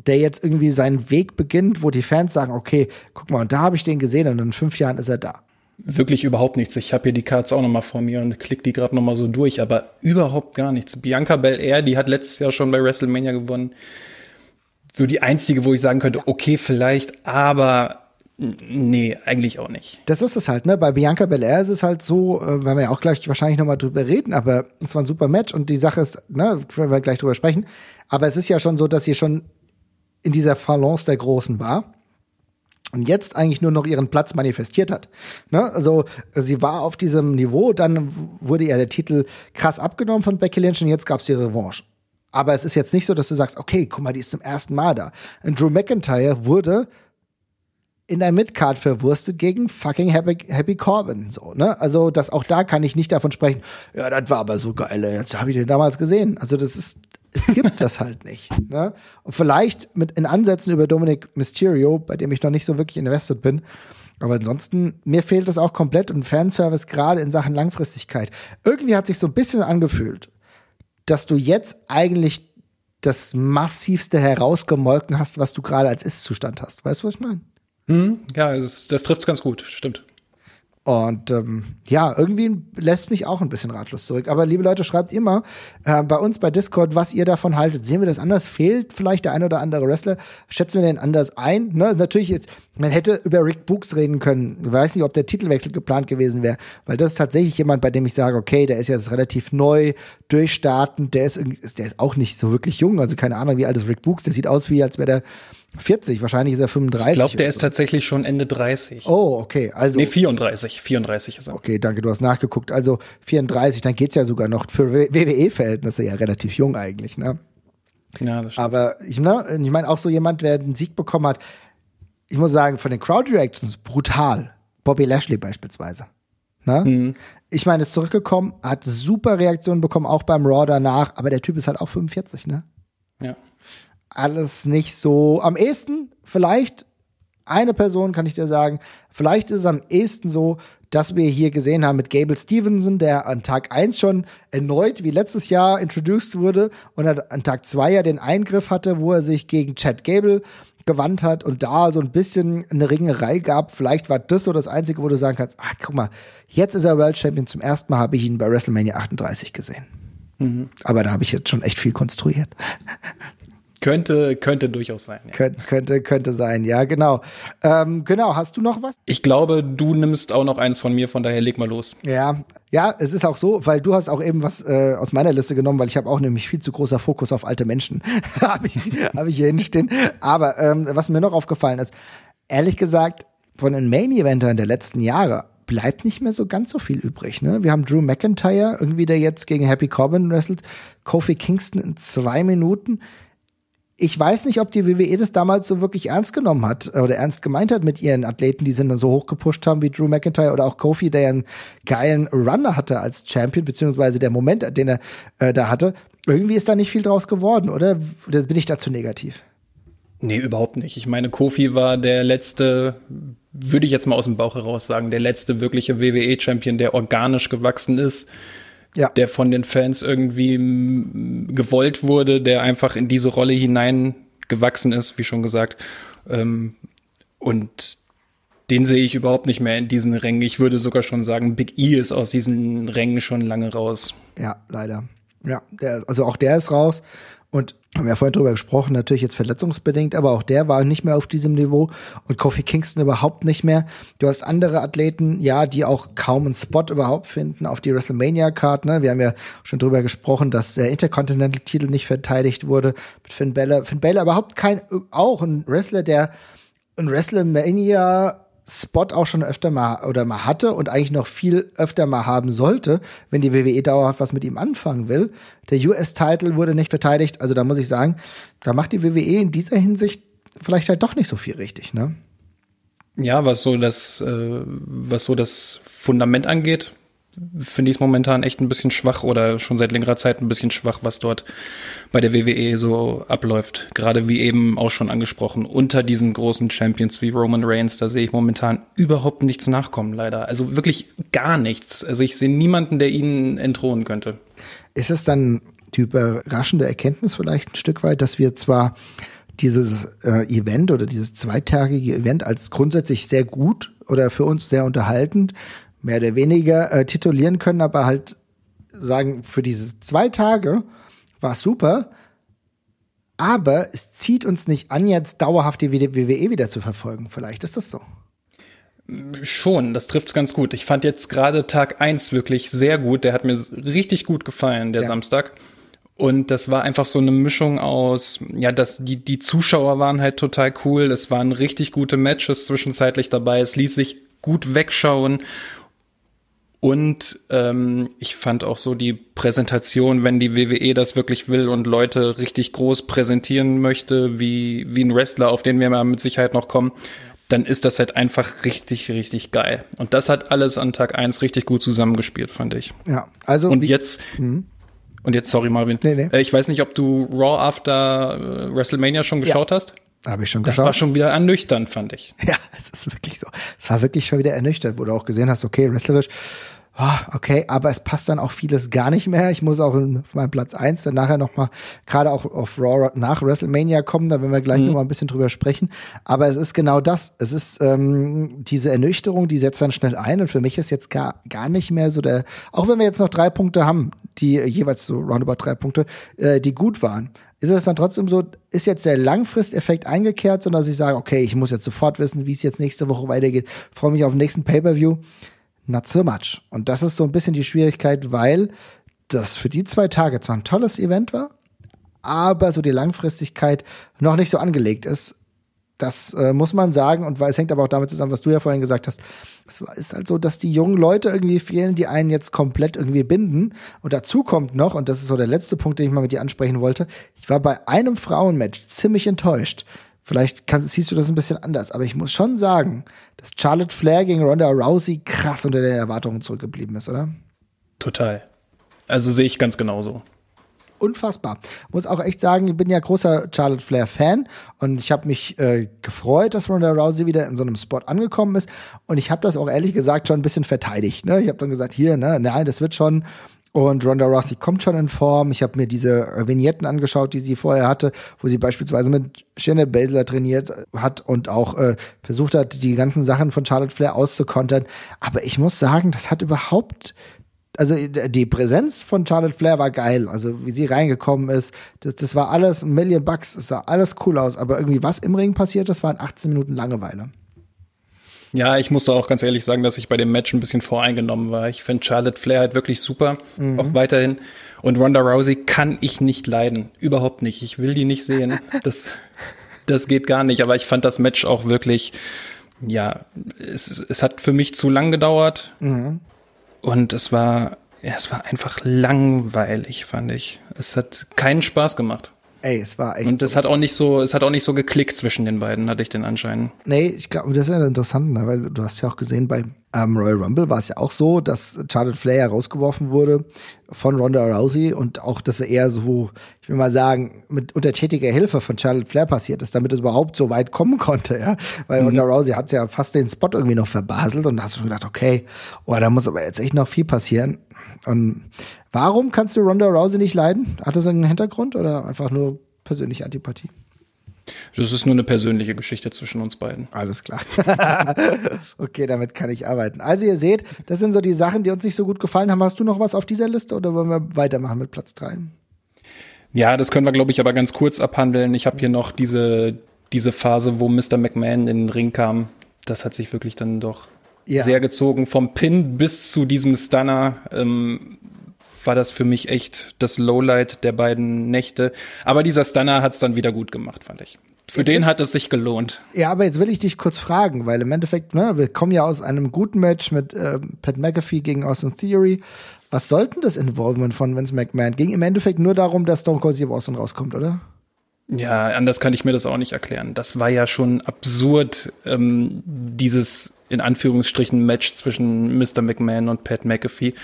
der jetzt irgendwie seinen Weg beginnt, wo die Fans sagen, okay, guck mal, und da habe ich den gesehen und in fünf Jahren ist er da. Wirklich überhaupt nichts. Ich habe hier die Cards auch nochmal vor mir und klick die gerade nochmal so durch, aber überhaupt gar nichts. Bianca Belair, die hat letztes Jahr schon bei WrestleMania gewonnen. So die einzige, wo ich sagen könnte, okay, vielleicht, aber Nee, eigentlich auch nicht. Das ist es halt, ne? Bei Bianca Belair ist es halt so, äh, werden wir ja auch gleich wahrscheinlich nochmal drüber reden, aber es war ein super Match und die Sache ist, ne, werden wir gleich drüber sprechen. Aber es ist ja schon so, dass sie schon in dieser Phalanx der Großen war und jetzt eigentlich nur noch ihren Platz manifestiert hat. Ne? Also sie war auf diesem Niveau, dann wurde ihr der Titel krass abgenommen von Becky Lynch und jetzt gab es die Revanche. Aber es ist jetzt nicht so, dass du sagst, okay, guck mal, die ist zum ersten Mal da. Und Drew McIntyre wurde in der Midcard verwurstet gegen fucking Happy, Happy Corbin. So, ne? Also, das auch da kann ich nicht davon sprechen, ja, das war aber so geil, jetzt habe ich den damals gesehen. Also, das ist, es gibt das halt nicht. Ne? Und vielleicht mit in Ansätzen über Dominic Mysterio, bei dem ich noch nicht so wirklich invested bin. Aber ansonsten, mir fehlt es auch komplett und Fanservice gerade in Sachen Langfristigkeit. Irgendwie hat sich so ein bisschen angefühlt, dass du jetzt eigentlich das massivste herausgemolken hast, was du gerade als Ist-Zustand hast. Weißt du, was ich meine? Hm, ja, das, das trifft's ganz gut, stimmt. Und ähm, ja, irgendwie lässt mich auch ein bisschen ratlos zurück. Aber liebe Leute, schreibt immer äh, bei uns bei Discord, was ihr davon haltet. Sehen wir das anders? Fehlt vielleicht der ein oder andere Wrestler? Schätzen wir den anders ein? Ne? Natürlich jetzt, man hätte über Rick Books reden können. Ich weiß nicht, ob der Titelwechsel geplant gewesen wäre, weil das ist tatsächlich jemand, bei dem ich sage, okay, der ist jetzt relativ neu, durchstartend, der ist, der ist auch nicht so wirklich jung. Also keine Ahnung, wie alt ist Rick Books? Der sieht aus wie, als wäre der 40, wahrscheinlich ist er 35. Ich glaube, der ist tatsächlich schon Ende 30. Oh, okay. Also, nee, 34. 34 ist er. Okay, danke, du hast nachgeguckt. Also 34, dann geht's ja sogar noch für WWE-Verhältnisse ja relativ jung eigentlich, ne? Ja, das stimmt. Aber ich, ne, ich meine, auch so jemand, der einen Sieg bekommen hat, ich muss sagen, von den Crowd Reactions brutal. Bobby Lashley beispielsweise. Ne? Mhm. Ich meine, ist zurückgekommen, hat super Reaktionen bekommen, auch beim Raw danach, aber der Typ ist halt auch 45, ne? Ja alles nicht so. Am ehesten, vielleicht, eine Person kann ich dir sagen, vielleicht ist es am ehesten so, dass wir hier gesehen haben mit Gable Stevenson, der an Tag 1 schon erneut wie letztes Jahr introduced wurde und an Tag 2 ja den Eingriff hatte, wo er sich gegen Chad Gable gewandt hat und da so ein bisschen eine Ringerei gab. Vielleicht war das so das Einzige, wo du sagen kannst, ach guck mal, jetzt ist er World Champion. Zum ersten Mal habe ich ihn bei WrestleMania 38 gesehen. Mhm. Aber da habe ich jetzt schon echt viel konstruiert. Könnte, könnte durchaus sein. Ja. Könnte, könnte, könnte sein, ja, genau. Ähm, genau, hast du noch was? Ich glaube, du nimmst auch noch eins von mir, von daher leg mal los. Ja, ja, es ist auch so, weil du hast auch eben was äh, aus meiner Liste genommen, weil ich habe auch nämlich viel zu großer Fokus auf alte Menschen. habe ich, hab ich hier hinstehen. Aber ähm, was mir noch aufgefallen ist, ehrlich gesagt, von den Main-Eventern der letzten Jahre bleibt nicht mehr so ganz so viel übrig. Ne? Wir haben Drew McIntyre, irgendwie der jetzt gegen Happy Corbin wrestelt, Kofi Kingston in zwei Minuten ich weiß nicht, ob die WWE das damals so wirklich ernst genommen hat äh, oder ernst gemeint hat mit ihren Athleten, die sie dann so hochgepusht haben wie Drew McIntyre oder auch Kofi, der einen geilen Runner hatte als Champion, beziehungsweise der Moment, den er äh, da hatte. Irgendwie ist da nicht viel draus geworden, oder? oder bin ich dazu negativ? Nee, überhaupt nicht. Ich meine, Kofi war der letzte, würde ich jetzt mal aus dem Bauch heraus sagen, der letzte wirkliche WWE-Champion, der organisch gewachsen ist ja. der von den Fans irgendwie gewollt wurde, der einfach in diese Rolle hineingewachsen ist, wie schon gesagt. Ähm, und den sehe ich überhaupt nicht mehr in diesen Rängen. Ich würde sogar schon sagen, Big E ist aus diesen Rängen schon lange raus. Ja, leider. Ja, der, also auch der ist raus. Und haben ja vorhin drüber gesprochen, natürlich jetzt verletzungsbedingt, aber auch der war nicht mehr auf diesem Niveau und Kofi Kingston überhaupt nicht mehr. Du hast andere Athleten, ja, die auch kaum einen Spot überhaupt finden auf die WrestleMania-Card. Ne? Wir haben ja schon drüber gesprochen, dass der Intercontinental-Titel nicht verteidigt wurde mit Finn Balor. Finn Balor überhaupt kein, auch ein Wrestler, der ein WrestleMania Spot auch schon öfter mal oder mal hatte und eigentlich noch viel öfter mal haben sollte, wenn die WWE dauerhaft was mit ihm anfangen will. Der US-Title wurde nicht verteidigt, also da muss ich sagen, da macht die WWE in dieser Hinsicht vielleicht halt doch nicht so viel richtig, ne? Ja, was so das, äh, was so das Fundament angeht, finde ich es momentan echt ein bisschen schwach oder schon seit längerer Zeit ein bisschen schwach, was dort bei der WWE so abläuft. Gerade wie eben auch schon angesprochen, unter diesen großen Champions wie Roman Reigns, da sehe ich momentan überhaupt nichts nachkommen, leider. Also wirklich gar nichts. Also ich sehe niemanden, der ihnen entthronen könnte. Ist es dann die überraschende Erkenntnis vielleicht ein Stück weit, dass wir zwar dieses äh, Event oder dieses zweitägige Event als grundsätzlich sehr gut oder für uns sehr unterhaltend mehr oder weniger äh, titulieren können, aber halt sagen, für diese zwei Tage war super, aber es zieht uns nicht an, jetzt dauerhaft die WWE wieder zu verfolgen. Vielleicht ist das so. Schon, das trifft's ganz gut. Ich fand jetzt gerade Tag eins wirklich sehr gut. Der hat mir richtig gut gefallen, der ja. Samstag. Und das war einfach so eine Mischung aus, ja, dass die, die Zuschauer waren halt total cool. Es waren richtig gute Matches zwischenzeitlich dabei. Es ließ sich gut wegschauen. Und ähm, ich fand auch so die Präsentation, wenn die WWE das wirklich will und Leute richtig groß präsentieren möchte, wie, wie ein Wrestler, auf den wir mal mit Sicherheit noch kommen, dann ist das halt einfach richtig, richtig geil. Und das hat alles an Tag eins richtig gut zusammengespielt, fand ich. Ja, also. Und jetzt, mhm. und jetzt, sorry Marvin, nee, nee. Äh, ich weiß nicht, ob du Raw After äh, WrestleMania schon geschaut ja. hast. Habe ich schon geschaut. Das war schon wieder ernüchternd, fand ich. Ja, es ist wirklich so. Es war wirklich schon wieder ernüchternd, wo du auch gesehen hast, okay, wrestlerisch, okay, aber es passt dann auch vieles gar nicht mehr. Ich muss auch in, auf meinem Platz eins dann nachher nochmal, gerade auch auf Raw nach WrestleMania kommen, da werden wir gleich mhm. noch ein bisschen drüber sprechen. Aber es ist genau das. Es ist ähm, diese Ernüchterung, die setzt dann schnell ein und für mich ist jetzt gar, gar nicht mehr so der, auch wenn wir jetzt noch drei Punkte haben, die jeweils so roundabout drei Punkte, äh, die gut waren ist es dann trotzdem so, ist jetzt der Langfristeffekt eingekehrt, sondern dass ich sage, okay, ich muss jetzt sofort wissen, wie es jetzt nächste Woche weitergeht, freue mich auf den nächsten Pay-Per-View not so much. Und das ist so ein bisschen die Schwierigkeit, weil das für die zwei Tage zwar ein tolles Event war, aber so die Langfristigkeit noch nicht so angelegt ist. Das äh, muss man sagen und weil es hängt aber auch damit zusammen, was du ja vorhin gesagt hast. Es ist halt so, dass die jungen Leute irgendwie fehlen, die einen jetzt komplett irgendwie binden. Und dazu kommt noch, und das ist so der letzte Punkt, den ich mal mit dir ansprechen wollte, ich war bei einem Frauenmatch ziemlich enttäuscht. Vielleicht kannst, siehst du das ein bisschen anders, aber ich muss schon sagen, dass Charlotte Flair gegen Ronda Rousey krass unter den Erwartungen zurückgeblieben ist, oder? Total. Also sehe ich ganz genauso. Unfassbar. Muss auch echt sagen, ich bin ja großer Charlotte Flair Fan und ich habe mich äh, gefreut, dass Ronda Rousey wieder in so einem Spot angekommen ist und ich habe das auch ehrlich gesagt schon ein bisschen verteidigt. Ne? Ich habe dann gesagt, hier, ne, nein, das wird schon und Ronda Rousey kommt schon in Form. Ich habe mir diese Vignetten angeschaut, die sie vorher hatte, wo sie beispielsweise mit Shayna Baszler trainiert hat und auch äh, versucht hat, die ganzen Sachen von Charlotte Flair auszukontern. Aber ich muss sagen, das hat überhaupt also die Präsenz von Charlotte Flair war geil. Also wie sie reingekommen ist, das, das war alles ein Million Bucks, es sah alles cool aus. Aber irgendwie was im Ring passiert, das waren 18 Minuten Langeweile. Ja, ich musste auch ganz ehrlich sagen, dass ich bei dem Match ein bisschen voreingenommen war. Ich finde Charlotte Flair halt wirklich super, mhm. auch weiterhin. Und Ronda Rousey kann ich nicht leiden. Überhaupt nicht. Ich will die nicht sehen. Das, das geht gar nicht. Aber ich fand das Match auch wirklich, ja, es, es hat für mich zu lang gedauert. Mhm. Und es war, ja, es war einfach langweilig, fand ich. Es hat keinen Spaß gemacht. Ey, es war echt. Und es so. hat auch nicht so, es hat auch nicht so geklickt zwischen den beiden, hatte ich den Anschein. Nee, ich glaube, das ist ja interessant, ne? weil du hast ja auch gesehen, bei ähm, Royal Rumble war es ja auch so, dass Charlotte Flair rausgeworfen wurde von Ronda Rousey und auch, dass er eher so, ich will mal sagen, mit untertätiger Hilfe von Charlotte Flair passiert ist, damit es überhaupt so weit kommen konnte, ja. Weil mhm. Ronda Rousey hat ja fast den Spot irgendwie noch verbaselt und da hast du schon gedacht, okay, oh, da muss aber jetzt echt noch viel passieren. Und warum kannst du Ronda Rousey nicht leiden? Hat das einen Hintergrund oder einfach nur persönliche Antipathie? Das ist nur eine persönliche Geschichte zwischen uns beiden. Alles klar. okay, damit kann ich arbeiten. Also ihr seht, das sind so die Sachen, die uns nicht so gut gefallen haben. Hast du noch was auf dieser Liste oder wollen wir weitermachen mit Platz 3? Ja, das können wir, glaube ich, aber ganz kurz abhandeln. Ich habe hier noch diese, diese Phase, wo Mr. McMahon in den Ring kam. Das hat sich wirklich dann doch ja. sehr gezogen. Vom Pin bis zu diesem Stunner. Ähm, war das für mich echt das Lowlight der beiden Nächte. Aber dieser Stunner hat es dann wieder gut gemacht, fand ich. Für jetzt den hat es sich gelohnt. Ja, aber jetzt will ich dich kurz fragen, weil im Endeffekt, ne, wir kommen ja aus einem guten Match mit äh, Pat McAfee gegen Austin Theory. Was sollten das Involvement von Vince McMahon? Ging im Endeffekt nur darum, dass Stone Cold Steve Austin rauskommt, oder? Ja, anders kann ich mir das auch nicht erklären. Das war ja schon absurd, ähm, dieses in Anführungsstrichen Match zwischen Mr. McMahon und Pat McAfee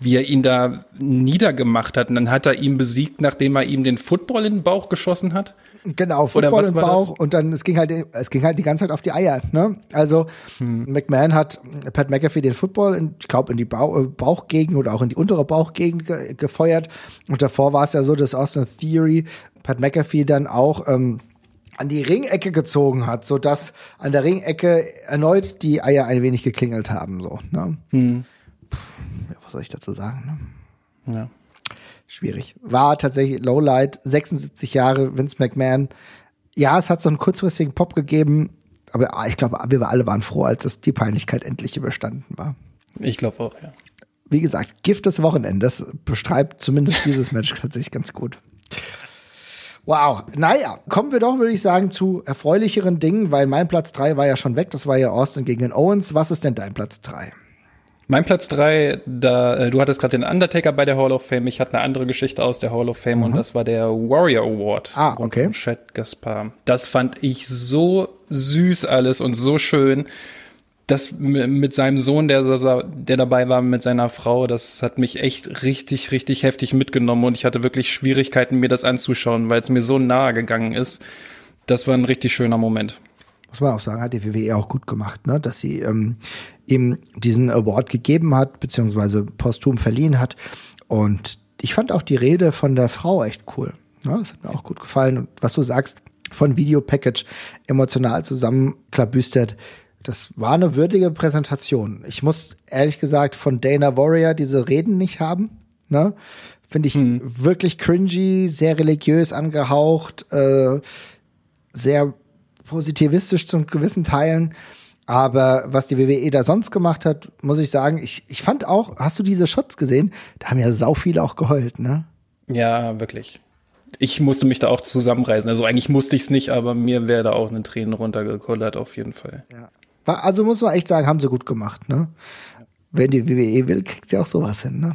wie er ihn da niedergemacht hat. Und dann hat er ihn besiegt, nachdem er ihm den Football in den Bauch geschossen hat. Genau, Football im Bauch das? und dann es ging halt es ging halt die ganze Zeit auf die Eier. Ne? Also hm. McMahon hat Pat McAfee den Football, in, ich glaube in die Bauch, äh, Bauchgegend oder auch in die untere Bauchgegend ge gefeuert. Und davor war es ja so, dass Austin Theory Pat McAfee dann auch ähm, an die Ringecke gezogen hat, so dass an der Ringecke erneut die Eier ein wenig geklingelt haben. So. Ne? Hm soll ich dazu sagen? Ne? Ja. Schwierig. War tatsächlich Lowlight, 76 Jahre, Vince McMahon. Ja, es hat so einen kurzfristigen Pop gegeben, aber ah, ich glaube, wir alle waren froh, als das, die Peinlichkeit endlich überstanden war. Ich glaube auch, ja. Wie gesagt, Gift des Wochenendes beschreibt zumindest dieses Match tatsächlich ganz gut. Wow. Naja, kommen wir doch, würde ich sagen, zu erfreulicheren Dingen, weil mein Platz 3 war ja schon weg. Das war ja Austin gegen Owens. Was ist denn dein Platz 3? Mein Platz drei, da äh, du hattest gerade den Undertaker bei der Hall of Fame. Ich hatte eine andere Geschichte aus der Hall of Fame mhm. und das war der Warrior Award. Ah, okay. Chad Gaspar. Das fand ich so süß alles und so schön. Das mit seinem Sohn, der, der dabei war, mit seiner Frau, das hat mich echt richtig, richtig heftig mitgenommen und ich hatte wirklich Schwierigkeiten, mir das anzuschauen, weil es mir so nahe gegangen ist. das war ein richtig schöner Moment. Muss man auch sagen, hat die WWE auch gut gemacht, ne? dass sie ähm, ihm diesen Award gegeben hat, beziehungsweise posthum verliehen hat. Und ich fand auch die Rede von der Frau echt cool. Ne? Das hat mir auch gut gefallen. Und was du sagst, von Videopackage emotional zusammenklabüstert, das war eine würdige Präsentation. Ich muss ehrlich gesagt von Dana Warrior diese Reden nicht haben. Ne? Finde ich hm. wirklich cringy, sehr religiös angehaucht, äh, sehr positivistisch zu gewissen Teilen. Aber was die WWE da sonst gemacht hat, muss ich sagen, ich, ich fand auch, hast du diese Shots gesehen? Da haben ja sau viele auch geheult, ne? Ja, wirklich. Ich musste mich da auch zusammenreißen. Also eigentlich musste ich es nicht, aber mir wäre da auch eine Tränen runtergekullert, auf jeden Fall. Ja. Also muss man echt sagen, haben sie gut gemacht, ne? Wenn die WWE will, kriegt sie auch sowas hin, ne?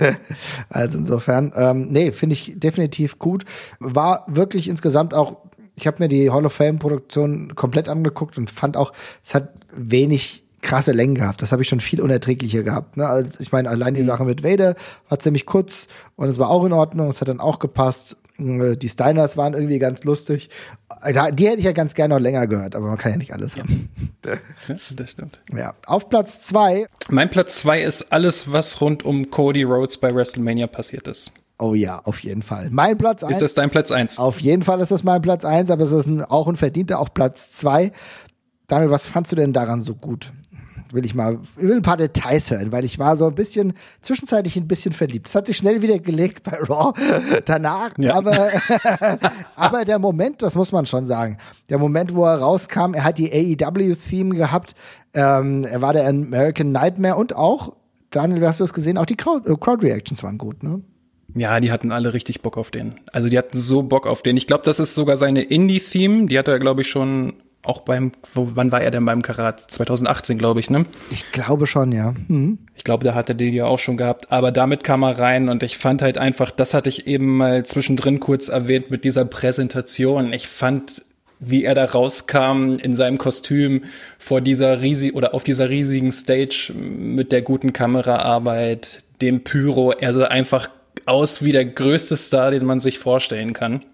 Ja. Also insofern, ähm, nee, finde ich definitiv gut. War wirklich insgesamt auch, ich habe mir die Hall of Fame Produktion komplett angeguckt und fand auch, es hat wenig krasse Längen gehabt. Das habe ich schon viel unerträglicher gehabt. Ne? Also ich meine, allein die mhm. Sache mit Vader war ziemlich kurz und es war auch in Ordnung. Es hat dann auch gepasst. Äh, die Steiners waren irgendwie ganz lustig. Äh, die hätte ich ja ganz gerne noch länger gehört, aber man kann ja nicht alles haben. Ja, das stimmt. Ja. Auf Platz zwei. Mein Platz zwei ist alles, was rund um Cody Rhodes bei WrestleMania passiert ist. Oh ja, auf jeden Fall. Mein Platz eins. Ist das dein Platz eins? Auf jeden Fall ist das mein Platz eins, aber es ist ein, auch ein verdienter, auch Platz zwei. Daniel, was fandst du denn daran so gut? Will ich mal, ich will ein paar Details hören, weil ich war so ein bisschen, zwischenzeitlich ein bisschen verliebt. Das hat sich schnell wieder gelegt bei Raw danach, ja. aber, aber der Moment, das muss man schon sagen, der Moment, wo er rauskam, er hat die AEW-Theme gehabt, ähm, er war der American Nightmare und auch, Daniel, hast du es gesehen, auch die Crowd, äh, waren gut, ne? Ja, die hatten alle richtig Bock auf den. Also die hatten so Bock auf den. Ich glaube, das ist sogar seine Indie-Theme. Die hat er, glaube ich, schon auch beim, wo, wann war er denn beim Karat? 2018, glaube ich, ne? Ich glaube schon, ja. Mhm. Ich glaube, da hat er den ja auch schon gehabt. Aber damit kam er rein und ich fand halt einfach, das hatte ich eben mal zwischendrin kurz erwähnt mit dieser Präsentation. Ich fand, wie er da rauskam in seinem Kostüm vor dieser riesig oder auf dieser riesigen Stage mit der guten Kameraarbeit, dem Pyro. Er sah einfach aus wie der größte Star, den man sich vorstellen kann.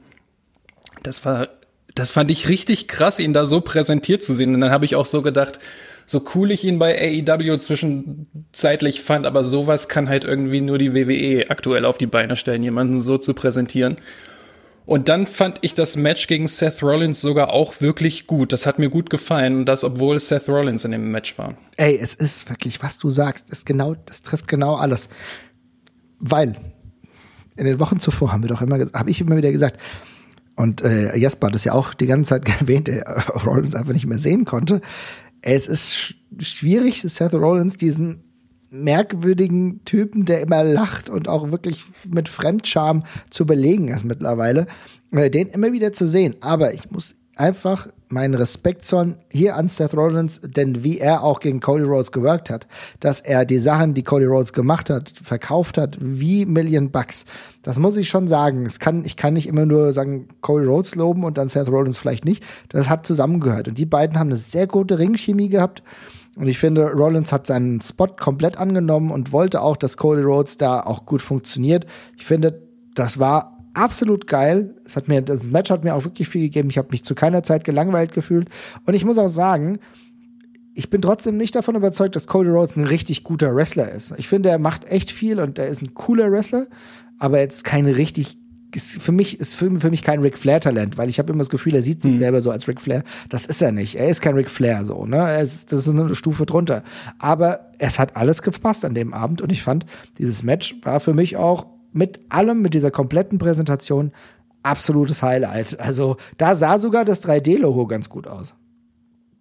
Das war das fand ich richtig krass, ihn da so präsentiert zu sehen. Und dann habe ich auch so gedacht, so cool ich ihn bei AEW zwischenzeitlich fand, aber sowas kann halt irgendwie nur die WWE aktuell auf die Beine stellen, jemanden so zu präsentieren. Und dann fand ich das Match gegen Seth Rollins sogar auch wirklich gut. Das hat mir gut gefallen, und das obwohl Seth Rollins in dem Match war. Ey, es ist wirklich, was du sagst, ist genau, das trifft genau alles. Weil in den Wochen zuvor haben wir doch immer, habe ich immer wieder gesagt, und äh, Jasper hat es ja auch die ganze Zeit erwähnt, der Rollins einfach nicht mehr sehen konnte. Es ist sch schwierig, Seth Rollins diesen merkwürdigen Typen, der immer lacht und auch wirklich mit Fremdscham zu belegen ist mittlerweile, äh, den immer wieder zu sehen. Aber ich muss einfach meinen Respekt zollen hier an Seth Rollins, denn wie er auch gegen Cody Rhodes gewirkt hat, dass er die Sachen, die Cody Rhodes gemacht hat, verkauft hat, wie Million Bucks. Das muss ich schon sagen. Es kann, ich kann nicht immer nur sagen, Cody Rhodes loben und dann Seth Rollins vielleicht nicht. Das hat zusammengehört. Und die beiden haben eine sehr gute Ringchemie gehabt. Und ich finde, Rollins hat seinen Spot komplett angenommen und wollte auch, dass Cody Rhodes da auch gut funktioniert. Ich finde, das war absolut geil. Es hat mir, das Match hat mir auch wirklich viel gegeben. Ich habe mich zu keiner Zeit gelangweilt gefühlt. Und ich muss auch sagen, ich bin trotzdem nicht davon überzeugt, dass Cody Rhodes ein richtig guter Wrestler ist. Ich finde, er macht echt viel und er ist ein cooler Wrestler, aber jetzt kein richtig ist für mich ist für, für mich kein Ric Flair Talent, weil ich habe immer das Gefühl, er sieht sich mhm. selber so als Ric Flair. Das ist er nicht. Er ist kein Ric Flair so, ne? Ist, das ist eine Stufe drunter. Aber es hat alles gepasst an dem Abend und ich fand, dieses Match war für mich auch mit allem, mit dieser kompletten Präsentation, absolutes Highlight. Also da sah sogar das 3D-Logo ganz gut aus.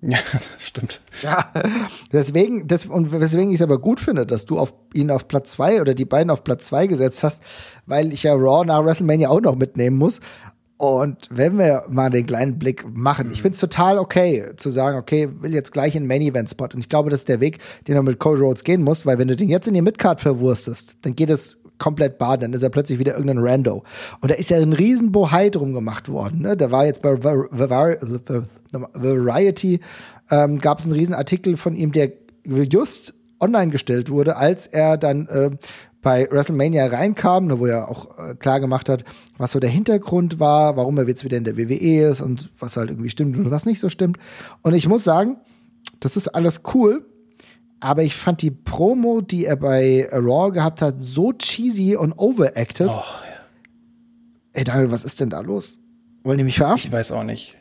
Ja, stimmt. Ja, deswegen, das, und weswegen ich es aber gut finde, dass du auf ihn auf Platz zwei oder die beiden auf Platz zwei gesetzt hast, weil ich ja Raw nach WrestleMania auch noch mitnehmen muss. Und wenn wir mal den kleinen Blick machen, ich finde es total okay zu sagen, okay, will jetzt gleich in Main Event Spot. Und ich glaube, das ist der Weg, den du mit Cole Rhodes gehen musst, weil wenn du den jetzt in die Midcard verwurstest, dann geht es komplett baden, dann ist er plötzlich wieder irgendein Rando. Und da ist ja ein riesen Bohai drum gemacht worden. Ne? Da war jetzt bei Variety ähm, gab es einen riesen Artikel von ihm, der just online gestellt wurde, als er dann äh, bei WrestleMania reinkam, ne, wo er auch äh, klar gemacht hat, was so der Hintergrund war, warum er jetzt wieder in der WWE ist und was halt irgendwie stimmt und was nicht so stimmt. Und ich muss sagen, das ist alles cool. Aber ich fand die Promo, die er bei Raw gehabt hat, so cheesy und overacted. Oh, ja. Ey, Daniel, was ist denn da los? Wollen die mich verarschen? Ich weiß auch nicht.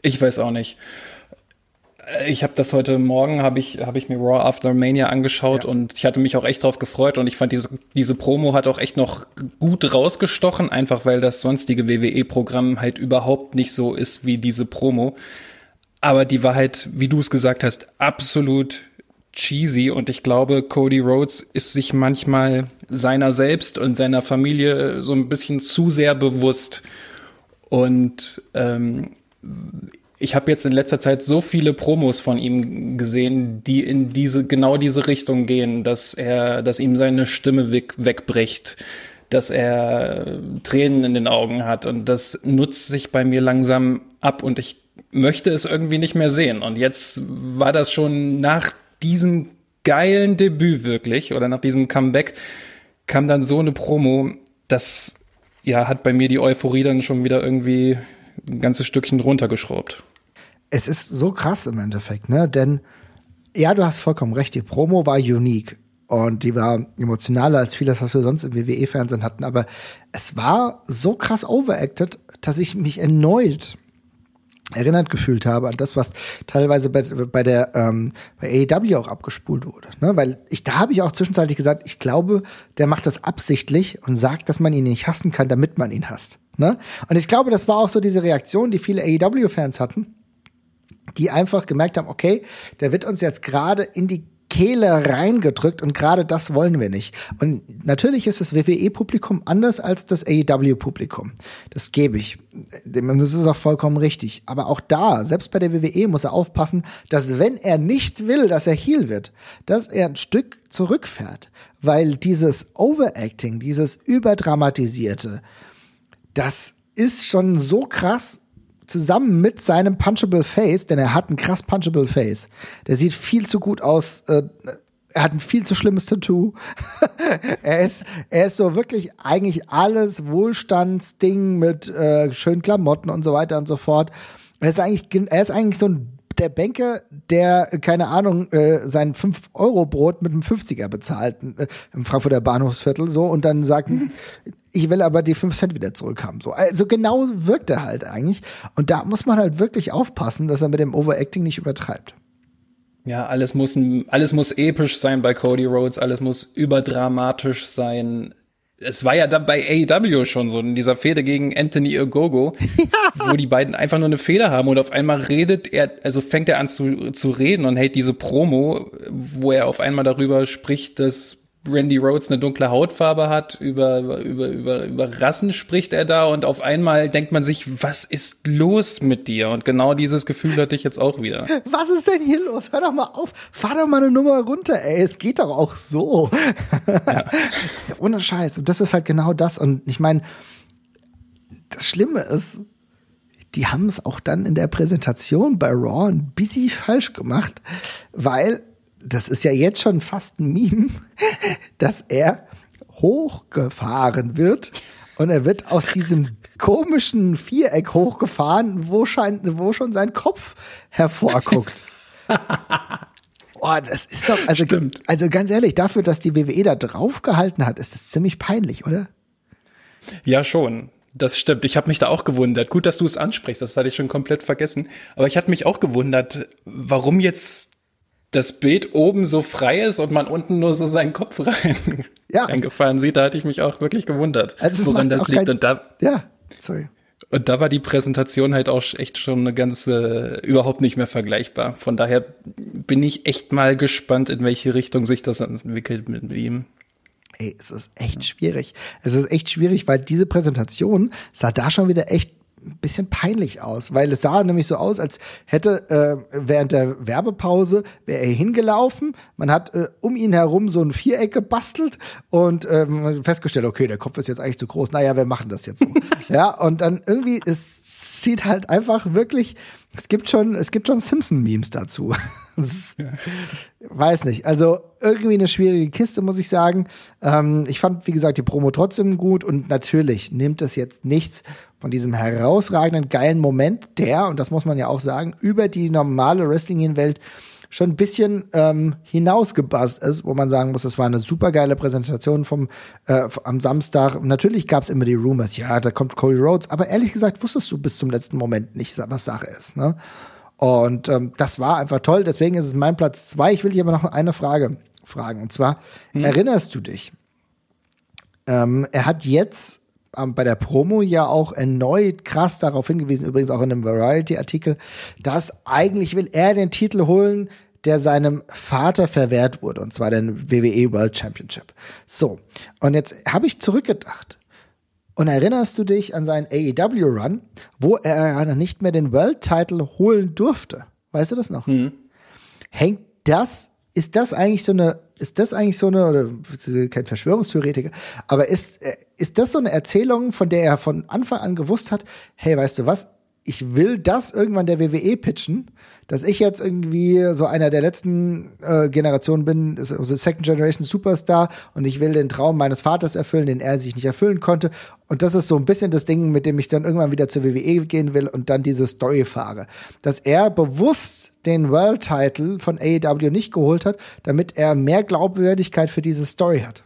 Ich weiß auch nicht. Ich habe das heute Morgen, habe ich, hab ich mir Raw After Mania angeschaut ja. und ich hatte mich auch echt drauf gefreut und ich fand diese, diese Promo hat auch echt noch gut rausgestochen, einfach weil das sonstige WWE-Programm halt überhaupt nicht so ist wie diese Promo. Aber die war halt, wie du es gesagt hast, absolut cheesy und ich glaube, Cody Rhodes ist sich manchmal seiner selbst und seiner Familie so ein bisschen zu sehr bewusst. Und ähm, ich habe jetzt in letzter Zeit so viele Promos von ihm gesehen, die in diese genau diese Richtung gehen, dass er, dass ihm seine Stimme weg, wegbricht, dass er Tränen in den Augen hat und das nutzt sich bei mir langsam ab und ich möchte es irgendwie nicht mehr sehen. Und jetzt war das schon nach diesem geilen Debüt wirklich oder nach diesem Comeback kam dann so eine Promo, das ja hat bei mir die Euphorie dann schon wieder irgendwie ein ganzes Stückchen runtergeschraubt. Es ist so krass im Endeffekt, ne? Denn ja, du hast vollkommen recht, die Promo war unique und die war emotionaler als vieles, was wir sonst im WWE-Fernsehen hatten, aber es war so krass overacted, dass ich mich erneut erinnert gefühlt habe an das, was teilweise bei, bei der ähm, bei AEW auch abgespult wurde. Ne? Weil ich, da habe ich auch zwischenzeitlich gesagt, ich glaube, der macht das absichtlich und sagt, dass man ihn nicht hassen kann, damit man ihn hasst. Ne? Und ich glaube, das war auch so diese Reaktion, die viele AEW-Fans hatten, die einfach gemerkt haben, okay, der wird uns jetzt gerade in die Kehle reingedrückt und gerade das wollen wir nicht. Und natürlich ist das WWE-Publikum anders als das AEW-Publikum. Das gebe ich. Das ist auch vollkommen richtig. Aber auch da, selbst bei der WWE muss er aufpassen, dass wenn er nicht will, dass er Heel wird, dass er ein Stück zurückfährt. Weil dieses Overacting, dieses Überdramatisierte, das ist schon so krass zusammen mit seinem Punchable Face, denn er hat ein krass Punchable Face. Der sieht viel zu gut aus. Äh, er hat ein viel zu schlimmes Tattoo. er ist, er ist so wirklich eigentlich alles Wohlstandsding mit äh, schönen Klamotten und so weiter und so fort. Er ist eigentlich, er ist eigentlich so ein der Banker, der, keine Ahnung, äh, sein 5-Euro-Brot mit einem 50er bezahlt äh, im Frankfurter Bahnhofsviertel so und dann sagt, mhm ich will aber die 5 Cent wieder zurückhaben. So, also genau wirkt er halt eigentlich. Und da muss man halt wirklich aufpassen, dass er mit dem Overacting nicht übertreibt. Ja, alles muss, alles muss episch sein bei Cody Rhodes, alles muss überdramatisch sein. Es war ja da bei AEW schon so, in dieser Fehde gegen Anthony Ogogo, ja. wo die beiden einfach nur eine Fehde haben und auf einmal redet er, also fängt er an zu, zu reden und hält diese Promo, wo er auf einmal darüber spricht, dass Randy Rhodes eine dunkle Hautfarbe hat, über, über, über, über Rassen spricht er da und auf einmal denkt man sich, was ist los mit dir? Und genau dieses Gefühl hatte ich jetzt auch wieder. Was ist denn hier los? Hör doch mal auf, fahr doch mal eine Nummer runter, ey, es geht doch auch so. Ja. Ohne Scheiß. Und das ist halt genau das. Und ich meine, das Schlimme ist, die haben es auch dann in der Präsentation bei Raw ein bisschen falsch gemacht, weil das ist ja jetzt schon fast ein Meme, dass er hochgefahren wird und er wird aus diesem komischen Viereck hochgefahren, wo, scheint, wo schon sein Kopf hervorguckt. Oh, das ist doch, also, Stimmt. also ganz ehrlich, dafür, dass die WWE da draufgehalten hat, ist das ziemlich peinlich, oder? Ja, schon. Das stimmt. Ich habe mich da auch gewundert. Gut, dass du es ansprichst. Das hatte ich schon komplett vergessen. Aber ich hatte mich auch gewundert, warum jetzt das Bild oben so frei ist und man unten nur so seinen Kopf rein ja. reingefahren sieht, da hatte ich mich auch wirklich gewundert, also woran das liegt. Kein, und da, ja, sorry. Und da war die Präsentation halt auch echt schon eine ganze, überhaupt nicht mehr vergleichbar. Von daher bin ich echt mal gespannt, in welche Richtung sich das entwickelt mit ihm. Ey, es ist echt schwierig. Es ist echt schwierig, weil diese Präsentation sah da schon wieder echt ein bisschen peinlich aus, weil es sah nämlich so aus, als hätte äh, während der Werbepause wäre er hingelaufen, man hat äh, um ihn herum so ein Viereck gebastelt und ähm, festgestellt, okay, der Kopf ist jetzt eigentlich zu groß. Naja, wir machen das jetzt so. ja, und dann irgendwie ist sieht halt einfach wirklich, es gibt schon, es gibt schon Simpson-Memes dazu. Ist, weiß nicht. Also irgendwie eine schwierige Kiste, muss ich sagen. Ähm, ich fand, wie gesagt, die Promo trotzdem gut und natürlich nimmt es jetzt nichts von diesem herausragenden, geilen Moment, der, und das muss man ja auch sagen, über die normale Wrestling-Welt schon ein bisschen ähm, hinausgebast ist, wo man sagen muss, das war eine super geile Präsentation vom äh, am Samstag. Natürlich gab es immer die Rumors, ja, da kommt Cody Rhodes, aber ehrlich gesagt wusstest du bis zum letzten Moment nicht, was Sache ist. Ne? Und ähm, das war einfach toll. Deswegen ist es mein Platz zwei. Ich will dich aber noch eine Frage fragen. Und zwar, hm. erinnerst du dich? Ähm, er hat jetzt bei der Promo ja auch erneut krass darauf hingewiesen, übrigens auch in einem Variety-Artikel, dass eigentlich will er den Titel holen, der seinem Vater verwehrt wurde, und zwar den WWE World Championship. So, und jetzt habe ich zurückgedacht. Und erinnerst du dich an seinen AEW-Run, wo er nicht mehr den World-Title holen durfte? Weißt du das noch? Mhm. Hängt das, ist das eigentlich so eine ist das eigentlich so eine, oder kein Verschwörungstheoretiker, aber ist, äh, ist das so eine Erzählung, von der er von Anfang an gewusst hat, hey, weißt du was, ich will das irgendwann der WWE pitchen, dass ich jetzt irgendwie so einer der letzten äh, Generationen bin, also Second Generation Superstar und ich will den Traum meines Vaters erfüllen, den er sich nicht erfüllen konnte. Und das ist so ein bisschen das Ding, mit dem ich dann irgendwann wieder zur WWE gehen will und dann diese Story fahre. Dass er bewusst den World Title von AEW nicht geholt hat, damit er mehr Glaubwürdigkeit für diese Story hat.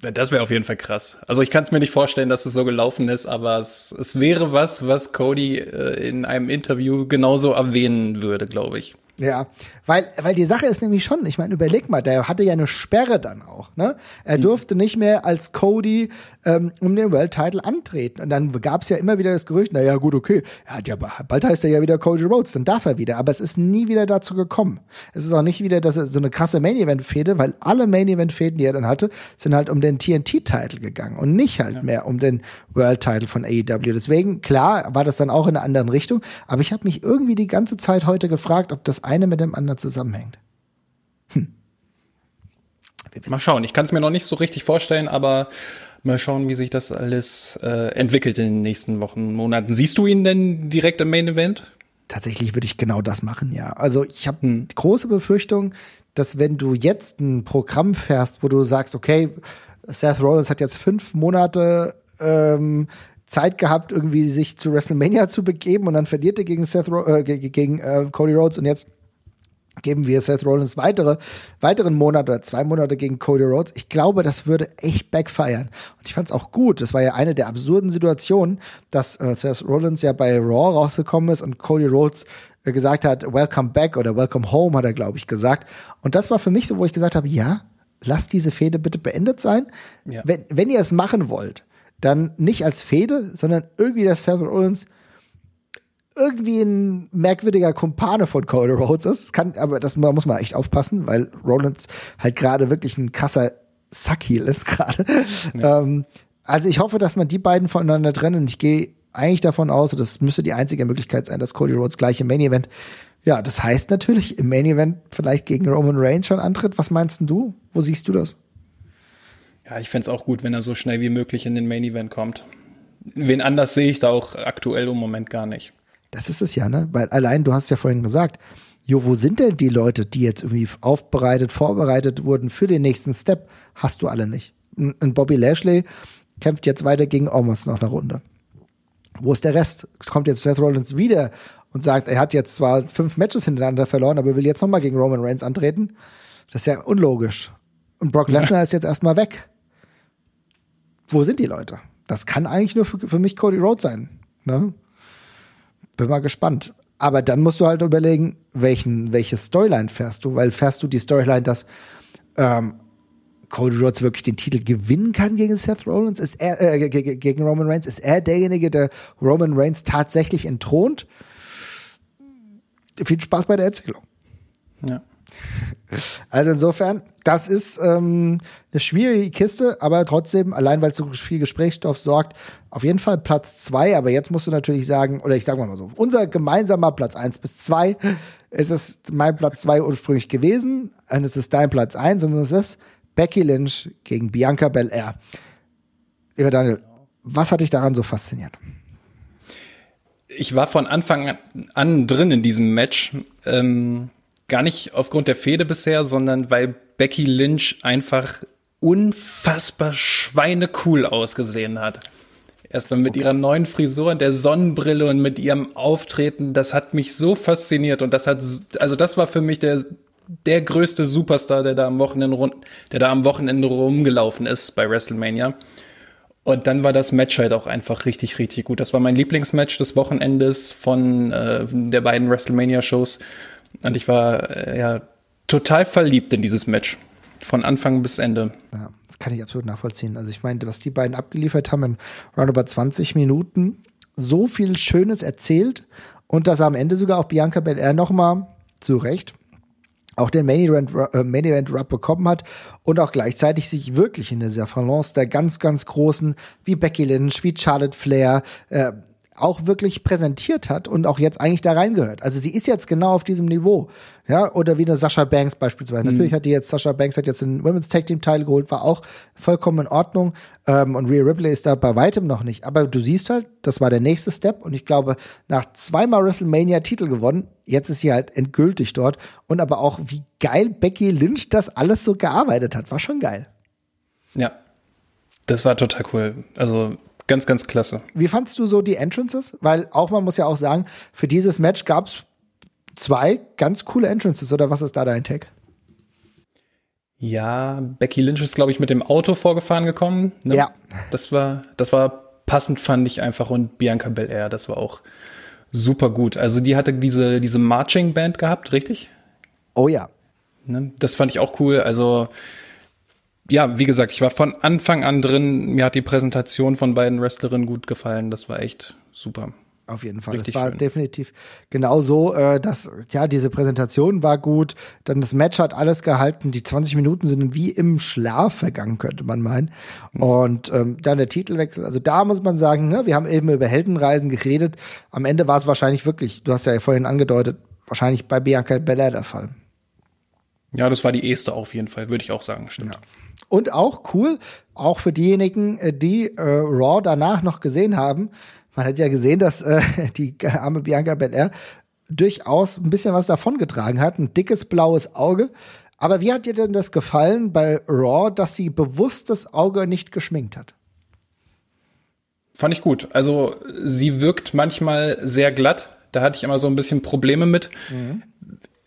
Das wäre auf jeden Fall krass. Also ich kann es mir nicht vorstellen, dass es so gelaufen ist, aber es, es wäre was, was Cody äh, in einem Interview genauso erwähnen würde, glaube ich. Ja, weil, weil die Sache ist nämlich schon, ich meine, überleg mal, der hatte ja eine Sperre dann auch, ne? Er mhm. durfte nicht mehr als Cody ähm, um den World Title antreten. Und dann gab es ja immer wieder das Gerücht, naja, gut, okay, er hat ja, bald heißt er ja wieder Cody Rhodes, dann darf er wieder. Aber es ist nie wieder dazu gekommen. Es ist auch nicht wieder dass er so eine krasse Main-Event-Fehde, weil alle Main-Event-Fäden, die er dann hatte, sind halt um den TNT-Title gegangen und nicht halt ja. mehr um den World Title von AEW. Deswegen, klar, war das dann auch in einer anderen Richtung. Aber ich habe mich irgendwie die ganze Zeit heute gefragt, ob das eine mit dem anderen zusammenhängt. Hm. Mal schauen. Ich kann es mir noch nicht so richtig vorstellen, aber mal schauen, wie sich das alles äh, entwickelt in den nächsten Wochen, Monaten. Siehst du ihn denn direkt im Main Event? Tatsächlich würde ich genau das machen, ja. Also ich habe hm. große Befürchtung, dass wenn du jetzt ein Programm fährst, wo du sagst, okay, Seth Rollins hat jetzt fünf Monate ähm, Zeit gehabt, irgendwie sich zu WrestleMania zu begeben und dann verliert er gegen Seth Ro äh, gegen äh, Cody Rhodes und jetzt geben wir Seth Rollins weitere, weiteren Monat oder zwei Monate gegen Cody Rhodes. Ich glaube, das würde echt backfeiern. Und ich fand es auch gut. Das war ja eine der absurden Situationen, dass äh, Seth Rollins ja bei Raw rausgekommen ist und Cody Rhodes äh, gesagt hat, Welcome back oder Welcome home, hat er, glaube ich, gesagt. Und das war für mich so, wo ich gesagt habe, ja, lasst diese Fehde bitte beendet sein. Ja. Wenn, wenn ihr es machen wollt, dann nicht als Fehde, sondern irgendwie, dass Seth Rollins irgendwie ein merkwürdiger Kumpane von Cody Rhodes ist. Das kann, aber das muss man echt aufpassen, weil Rollins halt gerade wirklich ein krasser Suckheel ist gerade. Ja. Ähm, also ich hoffe, dass man die beiden voneinander trennen. Ich gehe eigentlich davon aus, das müsste die einzige Möglichkeit sein, dass Cody Rhodes gleich im Main Event. Ja, das heißt natürlich im Main Event vielleicht gegen Roman Reigns schon antritt. Was meinst du? Wo siehst du das? Ja, ich fände es auch gut, wenn er so schnell wie möglich in den Main Event kommt. Wen anders sehe ich da auch aktuell im Moment gar nicht. Das ist es ja, ne? Weil allein, du hast ja vorhin gesagt, jo, wo sind denn die Leute, die jetzt irgendwie aufbereitet, vorbereitet wurden für den nächsten Step? Hast du alle nicht. Und Bobby Lashley kämpft jetzt weiter gegen Omos noch eine Runde. Wo ist der Rest? Kommt jetzt Seth Rollins wieder und sagt, er hat jetzt zwar fünf Matches hintereinander verloren, aber will jetzt nochmal gegen Roman Reigns antreten? Das ist ja unlogisch. Und Brock Lesnar ja. ist jetzt erstmal weg. Wo sind die Leute? Das kann eigentlich nur für, für mich Cody Rhodes sein. Ne? Bin mal gespannt. Aber dann musst du halt überlegen, welchen, welche Storyline fährst du, weil fährst du die Storyline, dass ähm, Cody Rhodes wirklich den Titel gewinnen kann gegen Seth Rollins? Ist er, äh, gegen Roman Reigns? Ist er derjenige, der Roman Reigns tatsächlich entthront? Viel Spaß bei der Erzählung. Ja. Also insofern, das ist ähm, eine schwierige Kiste, aber trotzdem, allein weil es so viel Gesprächsstoff sorgt, auf jeden Fall Platz zwei. Aber jetzt musst du natürlich sagen, oder ich sage mal so, unser gemeinsamer Platz eins bis zwei ist es mein Platz zwei ursprünglich gewesen. Und es ist dein Platz eins, sondern es ist Becky Lynch gegen Bianca Belair. Lieber Daniel, was hat dich daran so fasziniert? ich war von Anfang an drin in diesem Match. Ähm, gar nicht aufgrund der Fehde bisher, sondern weil Becky Lynch einfach unfassbar schweinecool ausgesehen hat. Erst dann mit okay. ihrer neuen Frisur und der Sonnenbrille und mit ihrem Auftreten, das hat mich so fasziniert und das hat, also das war für mich der, der größte Superstar, der da am Wochenende, der da am Wochenende rumgelaufen ist bei WrestleMania. Und dann war das Match halt auch einfach richtig, richtig gut. Das war mein Lieblingsmatch des Wochenendes von äh, der beiden WrestleMania-Shows. Und ich war äh, ja total verliebt in dieses Match. Von Anfang bis Ende. Ja, das kann ich absolut nachvollziehen. Also ich meine, was die beiden abgeliefert haben in roundabout 20 Minuten, so viel Schönes erzählt und dass am Ende sogar auch Bianca Belair nochmal, zu Recht, auch den Main Event, äh, Main Event Rub bekommen hat und auch gleichzeitig sich wirklich in dieser Balance der ganz, ganz großen, wie Becky Lynch, wie Charlotte Flair, äh, auch wirklich präsentiert hat und auch jetzt eigentlich da reingehört. Also sie ist jetzt genau auf diesem Niveau. Ja, oder wie eine Sascha Banks beispielsweise. Mhm. Natürlich hat die jetzt, Sascha Banks hat jetzt den Women's Tag Team Teil geholt, war auch vollkommen in Ordnung. Ähm, und Rhea Ripley ist da bei weitem noch nicht. Aber du siehst halt, das war der nächste Step. Und ich glaube, nach zweimal WrestleMania Titel gewonnen, jetzt ist sie halt endgültig dort. Und aber auch, wie geil Becky Lynch das alles so gearbeitet hat, war schon geil. Ja. Das war total cool. Also Ganz, ganz klasse. Wie fandst du so die Entrances? Weil auch man muss ja auch sagen, für dieses Match gab es zwei ganz coole Entrances, oder was ist da dein Tag? Ja, Becky Lynch ist, glaube ich, mit dem Auto vorgefahren gekommen. Ne? Ja. Das war, das war passend, fand ich einfach. Und Bianca Belair, das war auch super gut. Also die hatte diese, diese Marching Band gehabt, richtig? Oh ja. Ne? Das fand ich auch cool. Also ja, wie gesagt, ich war von Anfang an drin. Mir hat die Präsentation von beiden Wrestlerinnen gut gefallen. Das war echt super. Auf jeden Fall. Richtig das war schön. definitiv genau so, äh, dass, ja, diese Präsentation war gut. Dann das Match hat alles gehalten. Die 20 Minuten sind wie im Schlaf vergangen, könnte man meinen. Mhm. Und ähm, dann der Titelwechsel. Also da muss man sagen, ne, wir haben eben über Heldenreisen geredet. Am Ende war es wahrscheinlich wirklich, du hast ja vorhin angedeutet, wahrscheinlich bei Bianca Belair der Fall. Ja, das war die erste auf jeden Fall, würde ich auch sagen, stimmt. Ja. Und auch cool, auch für diejenigen, äh, die äh, Raw danach noch gesehen haben. Man hat ja gesehen, dass äh, die arme Bianca Belair durchaus ein bisschen was davongetragen hat, ein dickes blaues Auge. Aber wie hat dir denn das gefallen bei Raw, dass sie bewusst das Auge nicht geschminkt hat? Fand ich gut. Also sie wirkt manchmal sehr glatt. Da hatte ich immer so ein bisschen Probleme mit.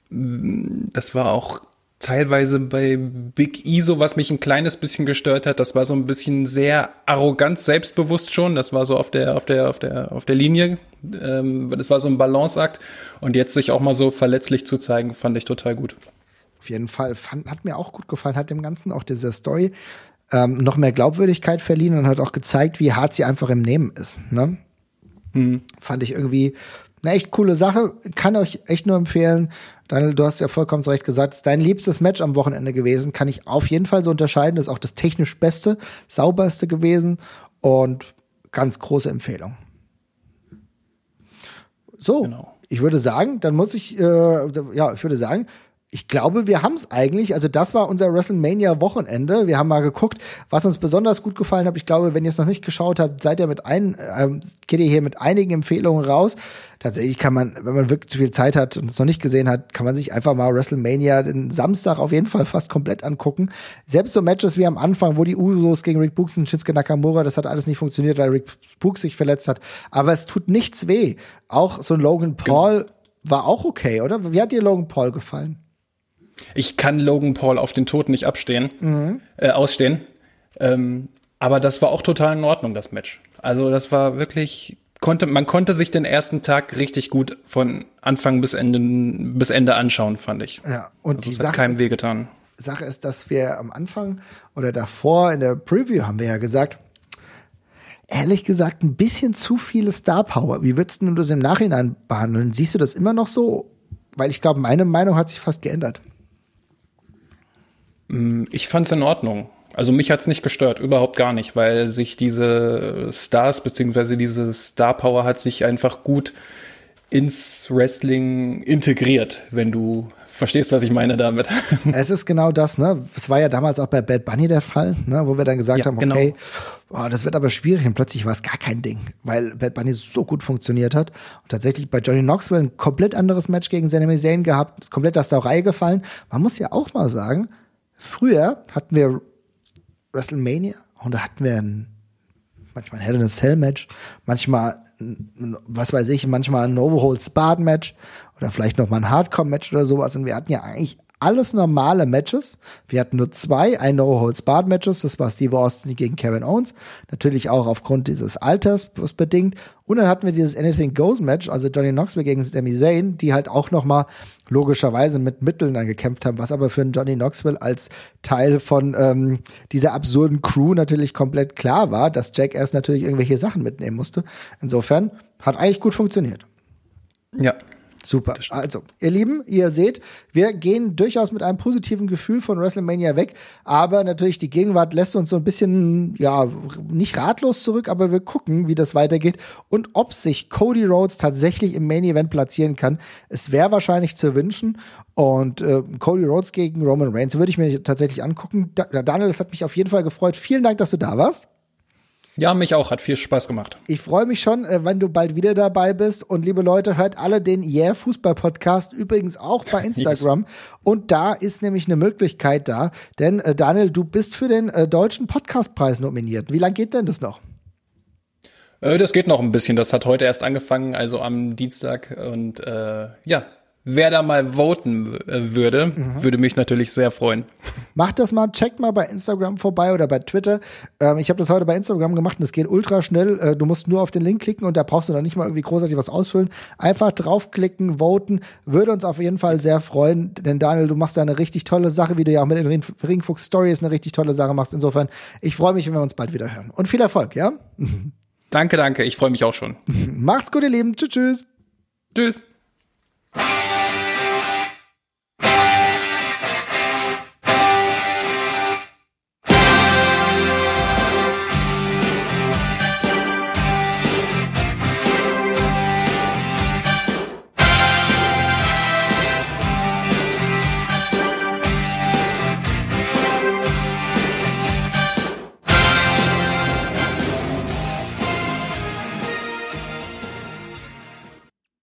Mhm. Das war auch teilweise bei Big E so, was mich ein kleines bisschen gestört hat. Das war so ein bisschen sehr arrogant, selbstbewusst schon. Das war so auf der, auf der, auf der, auf der Linie. Ähm, das war so ein Balanceakt. Und jetzt sich auch mal so verletzlich zu zeigen, fand ich total gut. Auf jeden Fall. Fand, hat mir auch gut gefallen, hat dem Ganzen auch dieser Story ähm, noch mehr Glaubwürdigkeit verliehen und hat auch gezeigt, wie hart sie einfach im Nehmen ist. Ne? Mhm. Fand ich irgendwie eine echt coole Sache. Kann euch echt nur empfehlen. Daniel, du hast ja vollkommen zu Recht gesagt, ist dein liebstes Match am Wochenende gewesen. Kann ich auf jeden Fall so unterscheiden. Das ist auch das technisch beste, sauberste gewesen und ganz große Empfehlung. So, genau. ich würde sagen, dann muss ich, äh, ja, ich würde sagen, ich glaube, wir haben es eigentlich. Also das war unser WrestleMania-Wochenende. Wir haben mal geguckt, was uns besonders gut gefallen hat. Ich glaube, wenn ihr es noch nicht geschaut habt, seid ihr mit ein, äh, geht ihr hier mit einigen Empfehlungen raus. Tatsächlich kann man, wenn man wirklich zu viel Zeit hat und es noch nicht gesehen hat, kann man sich einfach mal WrestleMania den Samstag auf jeden Fall fast komplett angucken. Selbst so Matches wie am Anfang, wo die Usos gegen Rick Books und Shinsuke Nakamura, das hat alles nicht funktioniert, weil Rick Books sich verletzt hat. Aber es tut nichts weh. Auch so ein Logan Paul war auch okay, oder? Wie hat dir Logan Paul gefallen? Ich kann Logan Paul auf den Tod nicht abstehen, mhm. äh, ausstehen. Ähm, aber das war auch total in Ordnung, das Match. Also das war wirklich, konnte, man konnte sich den ersten Tag richtig gut von Anfang bis Ende, bis Ende anschauen, fand ich. Ja, und also die Sache hat keinem ist, wehgetan. Sache ist, dass wir am Anfang oder davor in der Preview haben wir ja gesagt, ehrlich gesagt ein bisschen zu viele Star Power. Wie würdest du das im Nachhinein behandeln? Siehst du das immer noch so? Weil ich glaube, meine Meinung hat sich fast geändert. Mm, ich fand es in Ordnung. Also mich hat's nicht gestört, überhaupt gar nicht, weil sich diese Stars beziehungsweise diese Star Power hat sich einfach gut ins Wrestling integriert, wenn du verstehst, was ich meine damit. Es ist genau das, ne? Es war ja damals auch bei Bad Bunny der Fall, ne? wo wir dann gesagt ja, haben, genau. okay, oh, das wird aber schwierig und plötzlich war es gar kein Ding, weil Bad Bunny so gut funktioniert hat und tatsächlich bei Johnny Knoxville ein komplett anderes Match gegen Sami Zayn gehabt, komplett aus der Reihe gefallen. Man muss ja auch mal sagen, früher hatten wir WrestleMania und da hatten wir ein manchmal ein Hell in a Cell Match, manchmal, was weiß ich, manchmal ein No Holds Match oder vielleicht noch mal ein Hardcore Match oder sowas. Und wir hatten ja eigentlich alles normale Matches. Wir hatten nur zwei, ein No-Holds-Barred-Matches, das war Steve Austin gegen Kevin Owens, natürlich auch aufgrund dieses Alters bedingt. Und dann hatten wir dieses Anything Goes-Match, also Johnny Knoxville gegen Sami Zayn, die halt auch noch mal logischerweise mit Mitteln dann gekämpft haben, was aber für einen Johnny Knoxville als Teil von ähm, dieser absurden Crew natürlich komplett klar war, dass Jack erst natürlich irgendwelche Sachen mitnehmen musste. Insofern hat eigentlich gut funktioniert. Ja, Super. Also, ihr Lieben, ihr seht, wir gehen durchaus mit einem positiven Gefühl von WrestleMania weg, aber natürlich die Gegenwart lässt uns so ein bisschen, ja, nicht ratlos zurück, aber wir gucken, wie das weitergeht und ob sich Cody Rhodes tatsächlich im Main Event platzieren kann. Es wäre wahrscheinlich zu wünschen und äh, Cody Rhodes gegen Roman Reigns würde ich mir tatsächlich angucken. Da Daniel, das hat mich auf jeden Fall gefreut. Vielen Dank, dass du da warst. Ja, mich auch. Hat viel Spaß gemacht. Ich freue mich schon, äh, wenn du bald wieder dabei bist. Und liebe Leute, hört alle den Yeah Fußball Podcast übrigens auch bei Instagram. yes. Und da ist nämlich eine Möglichkeit da. Denn äh, Daniel, du bist für den äh, deutschen Podcastpreis nominiert. Wie lange geht denn das noch? Äh, das geht noch ein bisschen. Das hat heute erst angefangen, also am Dienstag. Und ja, wer da mal voten äh, würde, mhm. würde mich natürlich sehr freuen. Macht das mal, checkt mal bei Instagram vorbei oder bei Twitter. Ähm, ich habe das heute bei Instagram gemacht und es geht ultra schnell. Äh, du musst nur auf den Link klicken und da brauchst du noch nicht mal irgendwie großartig was ausfüllen. Einfach draufklicken, voten, würde uns auf jeden Fall sehr freuen, denn Daniel, du machst da eine richtig tolle Sache, wie du ja auch mit den Ringfuchs Stories eine richtig tolle Sache machst. Insofern, ich freue mich, wenn wir uns bald wieder hören. Und viel Erfolg, ja? Danke, danke. Ich freue mich auch schon. Macht's gut, ihr Lieben. Tschüss, tschüss. Tschüss.